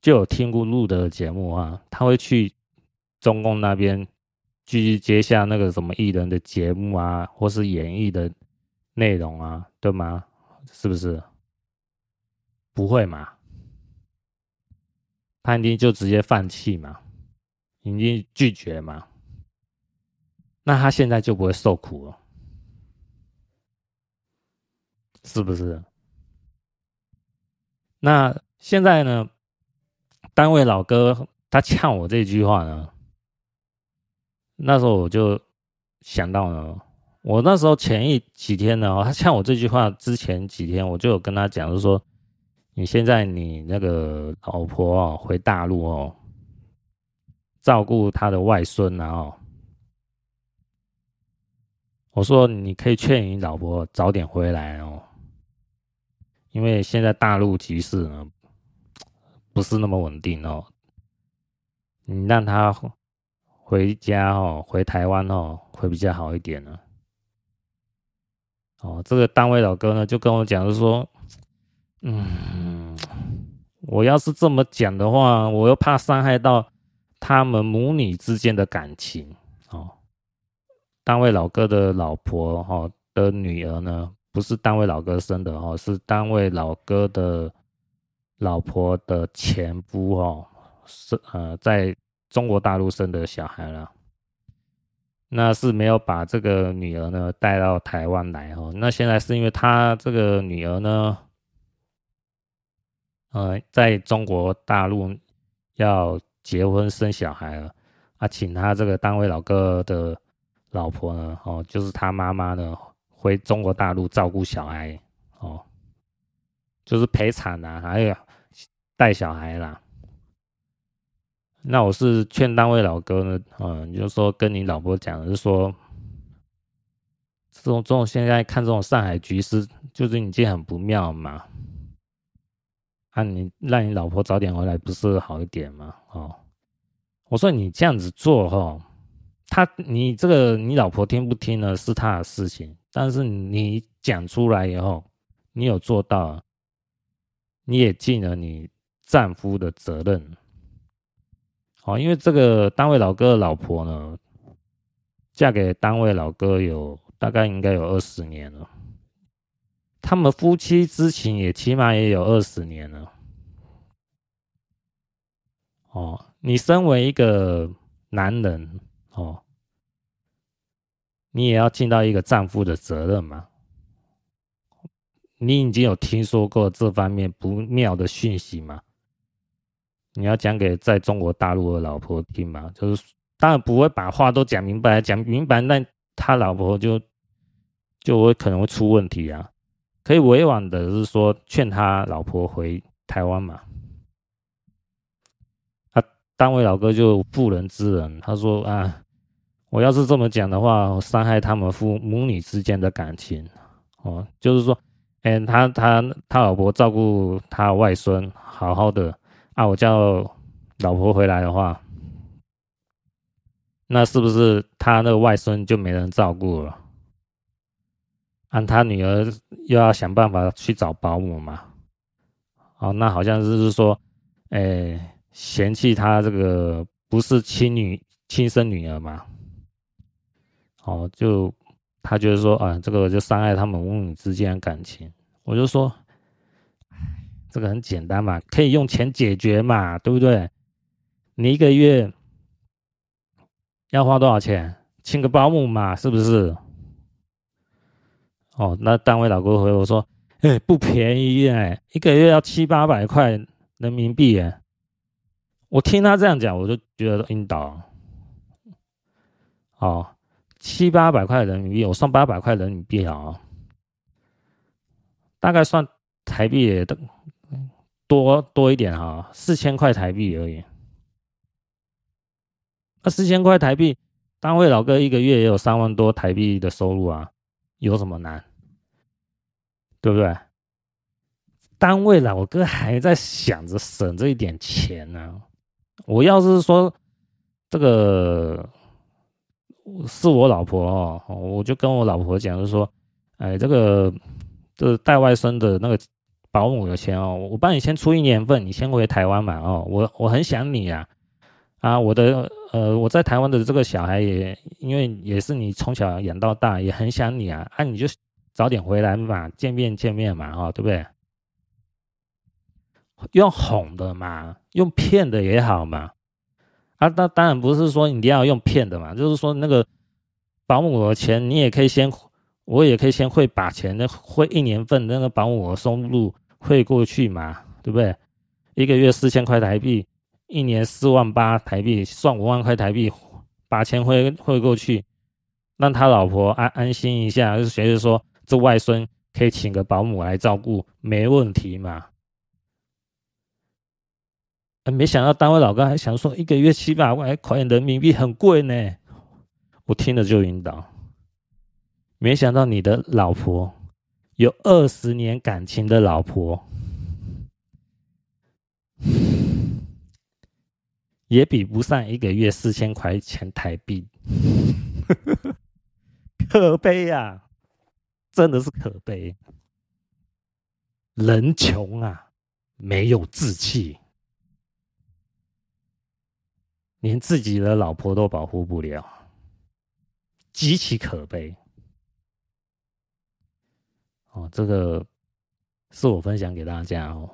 Speaker 1: 就有听过录的节目啊，他会去中共那边继续接下那个什么艺人的节目啊，或是演艺的。内容啊，对吗？是不是？不会嘛？潘丁就直接放弃嘛，已经拒绝嘛。那他现在就不会受苦了，是不是？那现在呢？单位老哥他呛我这句话呢，那时候我就想到了。我那时候前一几天呢，他呛我这句话之前几天，我就有跟他讲，就说，你现在你那个老婆哦，回大陆哦，照顾他的外孙啊哦，我说你可以劝你老婆早点回来哦，因为现在大陆局势呢不是那么稳定哦，你让他回家哦，回台湾哦，会比较好一点呢。哦，这个单位老哥呢，就跟我讲，就说，嗯，我要是这么讲的话，我又怕伤害到他们母女之间的感情。哦，单位老哥的老婆哈、哦、的女儿呢，不是单位老哥生的、哦，是单位老哥的老婆的前夫哦，是呃，在中国大陆生的小孩了。那是没有把这个女儿呢带到台湾来哦。那现在是因为他这个女儿呢，呃，在中国大陆要结婚生小孩了，啊，请他这个单位老哥的老婆呢，哦，就是他妈妈呢，回中国大陆照顾小孩，哦，就是陪产啊，还有带小孩啦。那我是劝单位老哥呢，嗯，就是说跟你老婆讲的是说，这种这种现在看这种上海局势，就是已经很不妙嘛。啊，你让你老婆早点回来不是好一点吗？哦，我说你这样子做哈，他你这个你老婆听不听呢是他的事情，但是你讲出来以后，你有做到，你也尽了你丈夫的责任。哦，因为这个单位老哥的老婆呢，嫁给单位老哥有大概应该有二十年了。他们夫妻之情也起码也有二十年了。哦，你身为一个男人，哦，你也要尽到一个丈夫的责任嘛。你已经有听说过这方面不妙的讯息吗？你要讲给在中国大陆的老婆听吗？就是当然不会把话都讲明白，讲明白那他老婆就就会可能会出问题啊。可以委婉的是说，劝他老婆回台湾嘛。啊，单位老哥就妇人之仁，他说啊，我要是这么讲的话，我伤害他们父母女之间的感情。哦，就是说，哎，他他他老婆照顾他外孙，好好的啊，我叫老婆回来的话，那是不是他那个外孙就没人照顾了？按他女儿又要想办法去找保姆嘛？哦，那好像就是说，哎、嫌弃他这个不是亲女亲生女儿嘛？哦，就他觉得说啊，这个就伤害他们母女之间的感情。我就说，这个很简单嘛，可以用钱解决嘛，对不对？你一个月要花多少钱？请个保姆嘛，是不是？哦，那单位老哥回我说：“哎、不便宜哎，一个月要七八百块人民币哎。”我听他这样讲，我就觉得晕倒。哦，七八百块人民币，我算八百块人民币啊，大概算台币也多多一点哈，四千块台币而已。那四千块台币，单位老哥一个月也有三万多台币的收入啊，有什么难？对不对？单位老哥还在想着省这一点钱呢、我要是说这个是我老婆哦，我就跟我老婆讲，就说，哎，这个这带外孙的那个保姆有钱哦，我帮你先出一年份，你先回台湾嘛哦，我我很想你啊啊，我的呃我在台湾的这个小孩也因为也是你从小养到大，也很想你啊，啊你就。早点回来嘛，见面见面嘛，哈，对不对？用哄的嘛，用骗的也好嘛。啊，那当然不是说你一定要用骗的嘛，就是说那个保姆的钱，你也可以先，我也可以先汇把钱，的汇一年份那个保姆的收入汇过去嘛，对不对？一个月四千块台币，一年四万八台币，算五万块台币，把钱汇汇过去，让他老婆安安心一下，就是随着说。这外孙可以请个保姆来照顾，没问题嘛？没想到单位老哥还想说一个月七百万块人民币很贵呢，我听了就晕倒。没想到你的老婆有二十年感情的老婆，也比不上一个月四千块钱台币，可悲呀！真的是可悲，人穷啊，没有志气，连自己的老婆都保护不了，极其可悲。哦，这个是我分享给大家哦，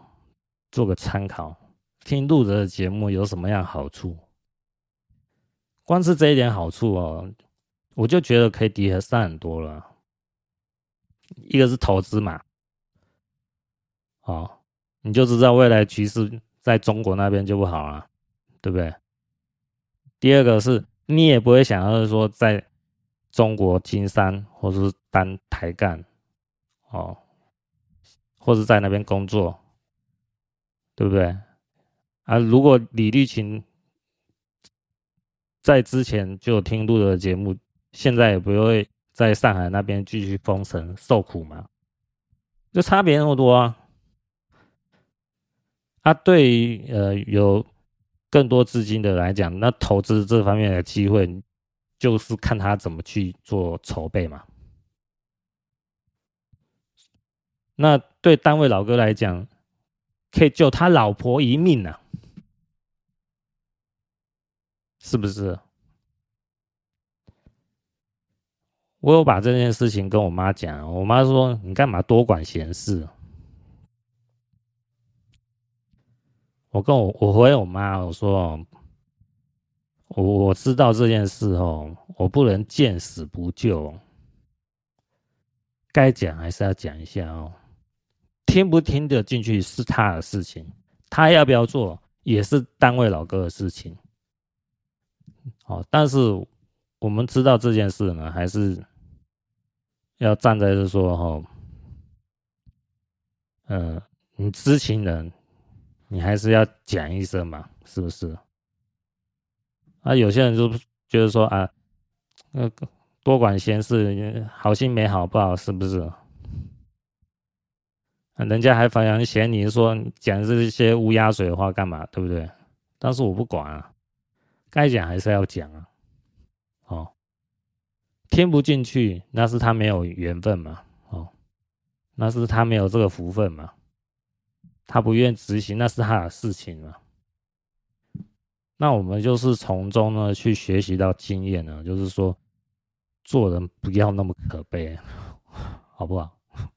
Speaker 1: 做个参考。听路德的节目有什么样好处？光是这一点好处哦，我就觉得可以抵得上很多了。一个是投资嘛，哦，你就知道未来局势在中国那边就不好了，对不对？第二个是你也不会想要说在中国经商，或者是当台干，哦，或者在那边工作，对不对？啊，如果李立群在之前就有听录的节目，现在也不会在上海那边继续封城受苦嘛，就差别那么多啊！啊，对于呃有更多资金的来讲，那投资这方面的机会，就是看他怎么去做筹备嘛。那对单位老哥来讲，可以救他老婆一命呢、啊。是不是？我有把这件事情跟我妈讲，我妈说：“你干嘛多管闲事？”我跟我我回我妈我说：“我我知道这件事哦，我不能见死不救，该讲还是要讲一下哦。听不听得进去是他的事情，他要不要做也是单位老哥的事情。”哦，但是我们知道这件事呢，还是要站在这说哈，嗯、你知情人，你还是要讲一声嘛，是不是？啊，有些人就觉得说啊，那个多管闲事，好心没好报，是不是？人家还反而嫌你说讲这些乌鸦嘴的话干嘛，对不对？但是我不管啊。该讲还是要讲啊，哦，听不进去，那是他没有缘分嘛，哦，那是他没有这个福分嘛，他不愿执行，那是他的事情嘛。那我们就是从中呢去学习到经验呢，就是说做人不要那么可悲，好不好？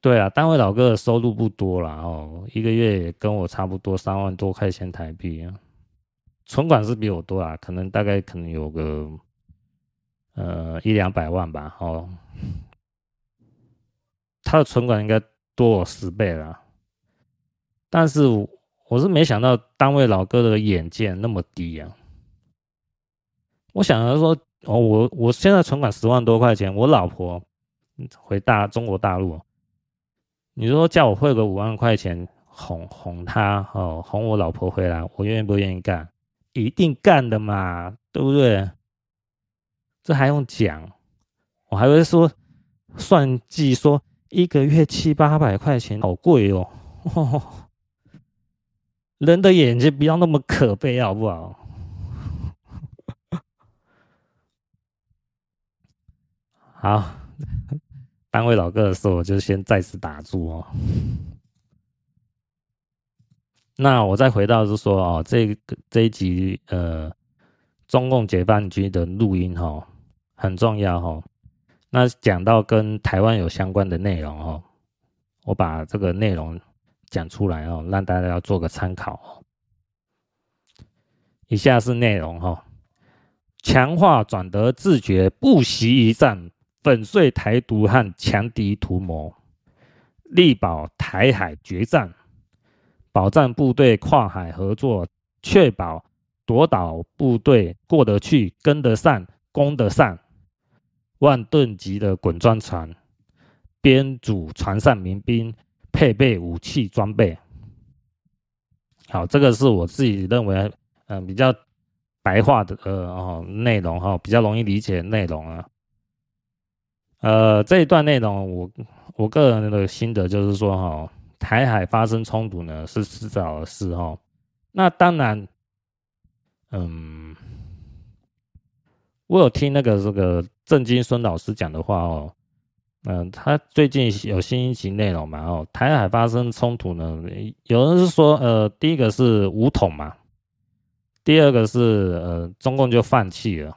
Speaker 1: 对啊，单位老哥的收入不多啦哦，一个月也跟我差不多三万多块钱台币啊，存款是比我多啊，可能大概可能有个呃一两百万吧哦，他的存款应该多我十倍了，但是我是没想到单位老哥的眼界那么低啊，我想着说哦，我我现在存款十万多块钱，我老婆回大中国大陆。你说叫我汇个五万块钱哄哄她哦，哄我老婆回来，我愿意不愿意干？一定干的嘛，对不对？这还用讲？我还会说算计说一个月七八百块钱，好贵哦，人的眼睛不要那么可悲，好不好？好。单位老哥的时候，我就先再次打住哦。那我再回到是说哦，这个这一集呃，中共解放军的录音哈、哦，很重要哈、哦。那讲到跟台湾有相关的内容哦，我把这个内容讲出来哦，让大家要做个参考哦。以下是内容哈、哦：强化转德自觉，不惜一战。粉碎台独和强敌图谋，力保台海决战，保障部队跨海合作，确保夺岛部队过得去、跟得上、攻得上。万吨级的滚装船，编组船上民兵，配备武器装备。好，这个是我自己认为，嗯、呃，比较白话的呃哦内容哈，比较容易理解内容啊。呃，这一段内容，我我个人的心得就是说，哈，台海发生冲突呢是迟早的事，哦。那当然，嗯，我有听那个这个郑金孙老师讲的话，哦，嗯，他最近有新一集内容嘛，哦，台海发生冲突呢，有人是说，呃，第一个是武统嘛，第二个是呃，中共就放弃了，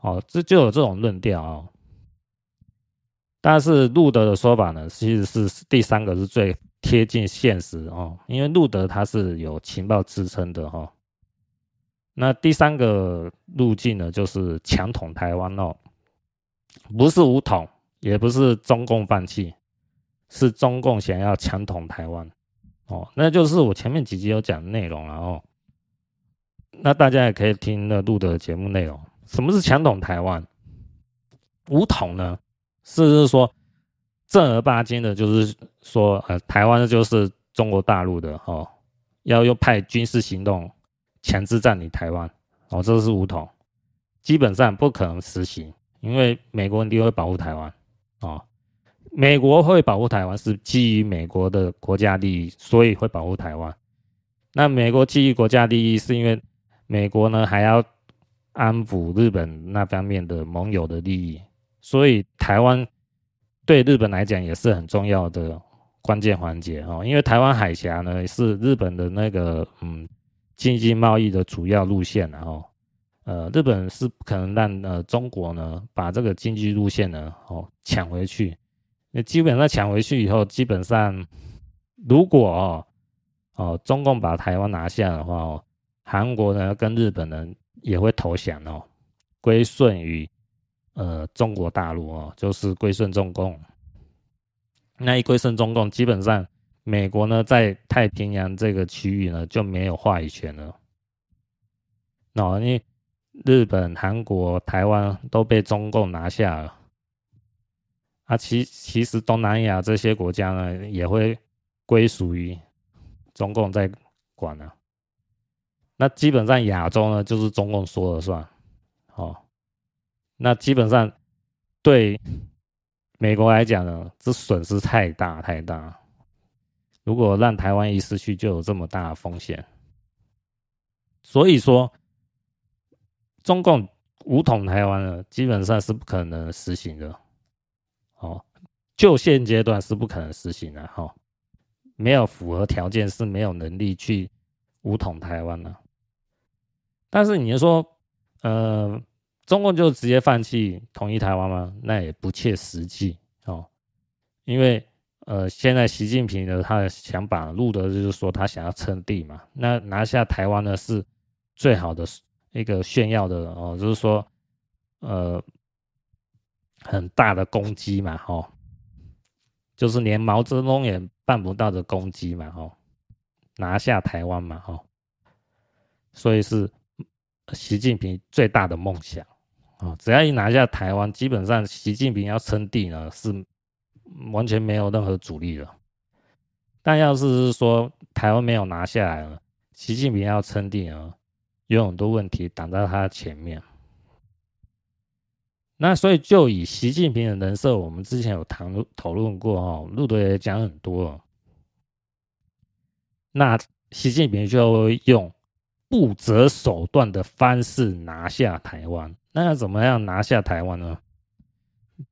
Speaker 1: 哦，这就有这种论调啊。但是路德的说法呢，其实是第三个是最贴近现实哦，因为路德他是有情报支撑的哈。那第三个路径呢，就是强统台湾哦，不是武统，也不是中共放弃，是中共想要强统台湾哦，那就是我前面几集有讲的内容，了哦那大家也可以听那录的节目内容。什么是强统台湾？武统呢？是是说正儿八经的，就是说呃，台湾就是中国大陆的哦，要用派军事行动强制占领台湾哦，这是武统，基本上不可能实行，因为美国一定会保护台湾哦。美国会保护台湾是基于美国的国家利益，所以会保护台湾。那美国基于国家利益，是因为美国呢还要安抚日本那方面的盟友的利益，所以台湾对日本来讲也是很重要的关键环节哦。因为台湾海峡呢是日本的那个嗯经济贸易的主要路线，然后呃日本是不可能让呃中国呢把这个经济路线呢哦抢回去。那基本上抢回去以后，基本上如果哦，哦中共把台湾拿下的话哦，韩国呢跟日本人也会投降哦，归顺于呃中国大陆哦，就是归顺中共。那一归顺中共，基本上美国呢在太平洋这个区域呢就没有话语权了。那因为日本、韩国、台湾都被中共拿下了。啊，其其实东南亚这些国家呢，也会归属于中共在管了。那基本上亚洲呢，就是中共说了算。哦，那基本上对美国来讲呢，这损失太大太大。如果让台湾一失去，就有这么大的风险。所以说，中共武统台湾呢，基本上是不可能实行的。哦，就现阶段是不可能实行的哈、没有符合条件是没有能力去武统台湾的。但是你说，呃，中共就直接放弃统一台湾吗？那也不切实际哦，因为呃，现在习近平的他的想法，路德就是说他想要称帝嘛，那拿下台湾呢是最好的一个炫耀的哦，就是说，呃。很大的攻击嘛，哦，就是连毛泽东也办不到的攻击嘛，哦，拿下台湾嘛，哦，所以是习近平最大的梦想啊！只要一拿下台湾，基本上习近平要称帝呢，是完全没有任何阻力的。但要是说台湾没有拿下来了，习近平要称帝呢，有很多问题挡在他前面。那所以就以习近平的人设，我们之前有谈讨论过哦，路德也讲很多。那习近平就会用不择手段的方式拿下台湾。那要怎么样拿下台湾呢？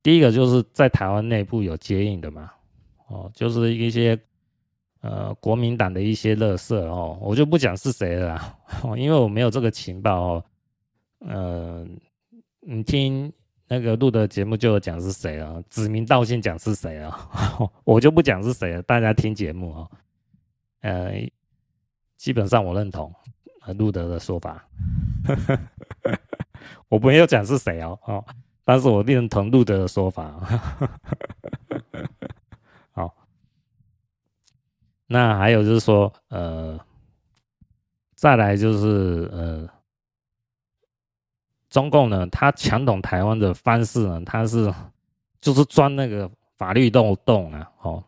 Speaker 1: 第一个就是在台湾内部有接应的嘛，哦，就是一些呃国民党的一些乐色哦，我就不讲是谁了啦，因为我没有这个情报哦。呃，你听。那个录的节目就讲是谁了，指名道姓讲是谁了，我就不讲是谁了，大家听节目啊。呃，基本上我认同路德的说法，我没有讲是谁哦，哦，但是我认同路德的说法。好，那还有就是说，呃，再来就是呃。中共呢，他强统台湾的方式呢，他是就是钻那个法律漏洞啊，哦，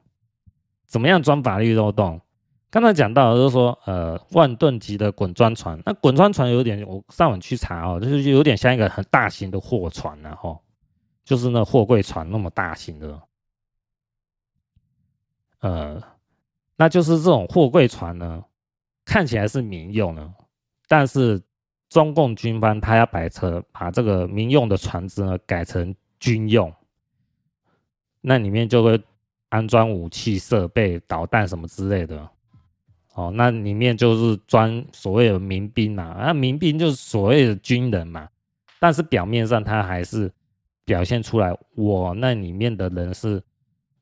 Speaker 1: 怎么样钻法律漏洞？刚才讲到就是说，呃，万吨级的滚装船，那滚装船有点，我上网去查哦，就是有点像一个很大型的货船啊，吼，就是那货柜船那么大型的，呃，那就是这种货柜船呢，看起来是民用的，但是。中共军方他要摆车，把这个民用的船只呢改成军用，那里面就会安装武器设备、导弹什么之类的。哦，那里面就是装所谓的民兵嘛，那民兵就是所谓的军人嘛。但是表面上他还是表现出来，我那里面的人是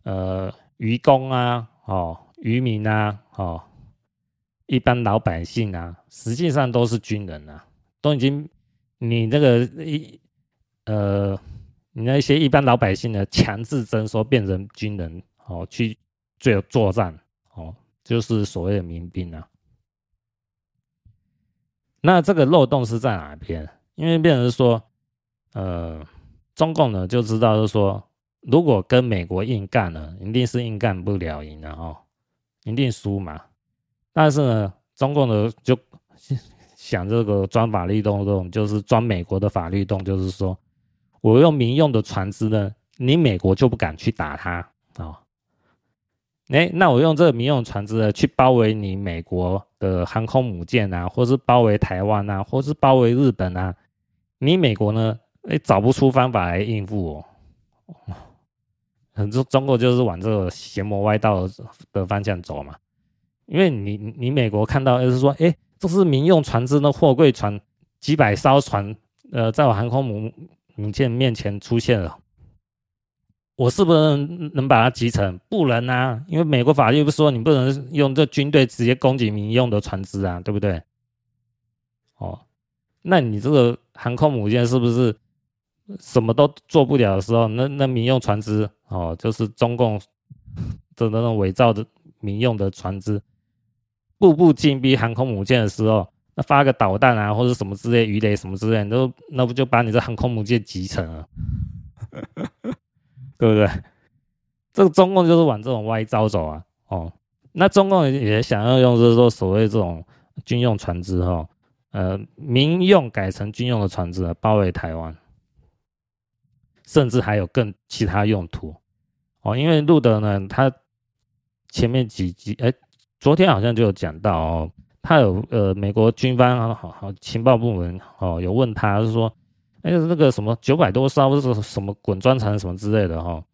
Speaker 1: 呃渔工啊，哦渔民啊，哦一般老百姓啊，实际上都是军人啊。都已经，你那个一呃，你那些一般老百姓呢，强制征收变成军人哦，去做作战，就是所谓的民兵啊。那这个漏洞是在哪边？因为变成说，呃，中共呢就知道是说，如果跟美国硬干呢，一定是硬干不了赢的哦，一定输嘛。但是呢，中共呢就 想这个钻法律洞洞，就是钻美国的法律洞，就是说我用民用的船只呢，你美国就不敢去打他啊。哦哎，那我用这个民用船只呢，去包围你美国的航空母舰啊，或是包围台湾啊，或是包围日本啊，你美国呢，哎，找不出方法来应付我。很多中国就是往这个邪魔歪道的方向走嘛，因为你你美国看到就是说，哎，这是民用船只的货柜船，几百艘船，呃，在我航空母母舰面前出现了。我是不是能，把它击沉？不能啊，因为美国法律不说你不能用这军队直接攻击民用的船只啊，对不对？哦，那你这个航空母舰是不是什么都做不了的时候，那那民用船只哦，就是中共的那种伪造的民用的船只，步步进逼航空母舰的时候，那发个导弹啊，或者什么之类鱼雷什么之类，都那不就把你这航空母舰击沉了？对不对？这个中共就是往这种歪招走啊！哦，那中共也想要用，就是说所谓这种军用船只哈，呃，民用改成军用的船只来包围台湾，甚至还有更其他用途哦。因为路德呢，他前面几集哎，昨天好像就有讲到哦，他有呃，美国军方，好好情报部门哦，有问他是说。哎，那个什么九百多艘，是什么滚装船什么之类的哈？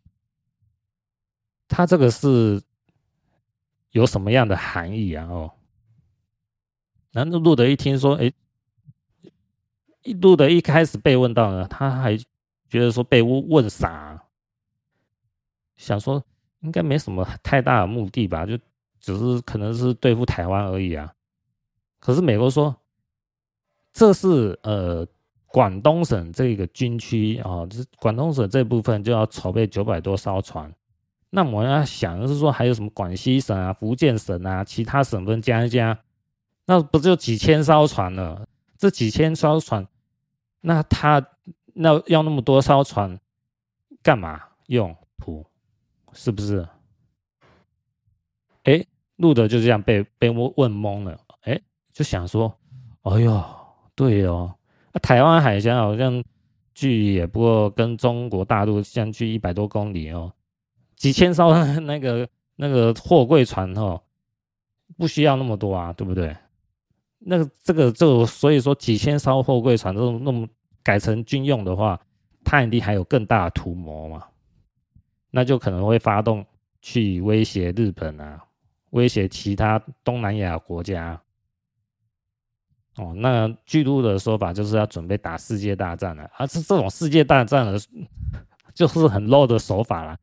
Speaker 1: 他这个是有什么样的含义啊？哦，然后路德一听说，哎，路德一开始被问到呢，他还觉得说被问问傻，想说应该没什么太大的目的吧，就只是可能是对付台湾而已啊。可是美国说，这是呃。广东省这个军区啊，就是广东省这部分就要筹备九百多艘船。那我要想的是说，还有什么广西省啊、福建省啊，其他省份加一加，那不就几千艘船了？这几千艘船，那他那要那么多艘船干嘛用途？是不是？哎，路德就这样被被问问懵了。哎，就想说，哎呦，对哦。啊、台湾海峡好像距离也不过跟中国大陆相距一百多公里哦，几千艘那个那个货柜船哦，不需要那么多啊，对不对？那这个就所以说几千艘货柜船都那么改成军用的话，它一定还有更大的图谋嘛，那就可能会发动去威胁日本啊，威胁其他东南亚国家。哦，那据路的说法就是要准备打世界大战了，啊、是这种世界大战的，就是很 low 的手法了，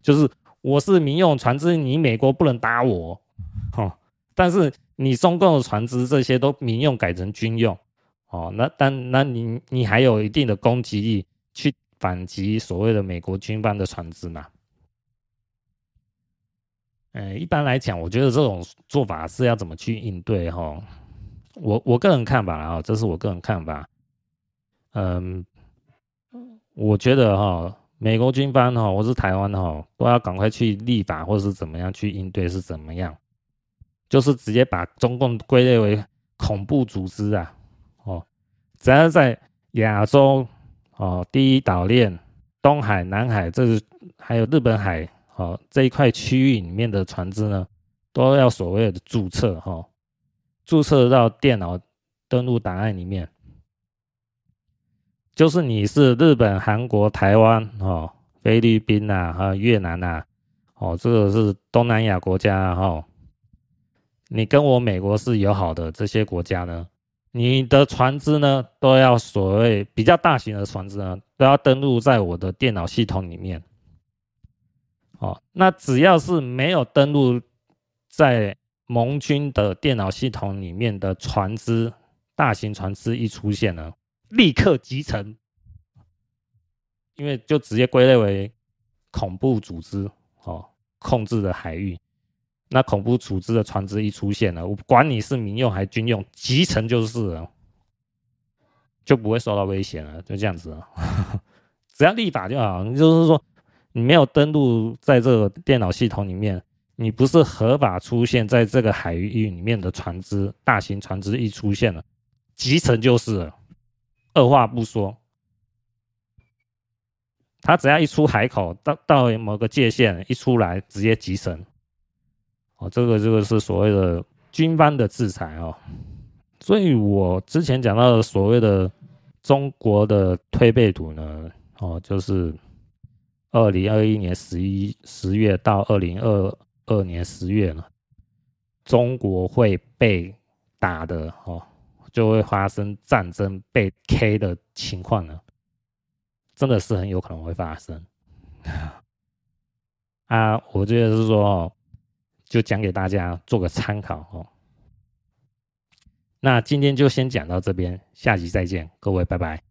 Speaker 1: 就是我是民用船只，你美国不能打我，哦，但是你中共的船只这些都民用改成军用，哦，那但那你你还有一定的攻击力去反击所谓的美国军方的船只嘛？呃，一般来讲，我觉得这种做法是要怎么去应对哈？我我个人看法啊，这是我个人看法。嗯，我觉得哈，美国军方哈，或是台湾哈，都要赶快去立法，或是怎么样去应对，是怎么样？就是直接把中共归类为恐怖组织啊！哦，只要在亚洲哦，第一岛链、东海、南海，这是还有日本海哦这一块区域里面的船只呢，都要所谓的注册哈。注册到电脑登录档案里面，就是你是日本、韩国、台湾、哦、菲律宾呐、还有越南呐，哦，这个是东南亚国家哈。你跟我美国是友好的这些国家呢，你的船只呢都要所谓比较大型的船只呢都要登录在我的电脑系统里面。哦，那只要是没有登录在。盟军的电脑系统里面的船只，大型船只一出现呢，立刻击沉，因为就直接归类为恐怖组织哦，控制的海域。那恐怖组织的船只一出现了，我管你是民用还是军用，集成就是了，就不会受到威胁了，就这样子了。只要立法就好，你就是说你没有登录在这个电脑系统里面，你不是合法出现在这个海域里面的船只，大型船只一出现了，击沉就是了，二话不说。他只要一出海口，到到某个界限一出来，直接击沉。哦，这个这个是所谓的军方的制裁哦。所以我之前讲到的所谓的中国的推背图呢，哦，就是二零二一年十一十月到二零二二年十月呢，中国会被打的哦，就会发生战争被 K 的情况呢。真的是很有可能会发生啊！我觉得是说，就讲给大家做个参考哦。那今天就先讲到这边，下集再见，各位拜拜。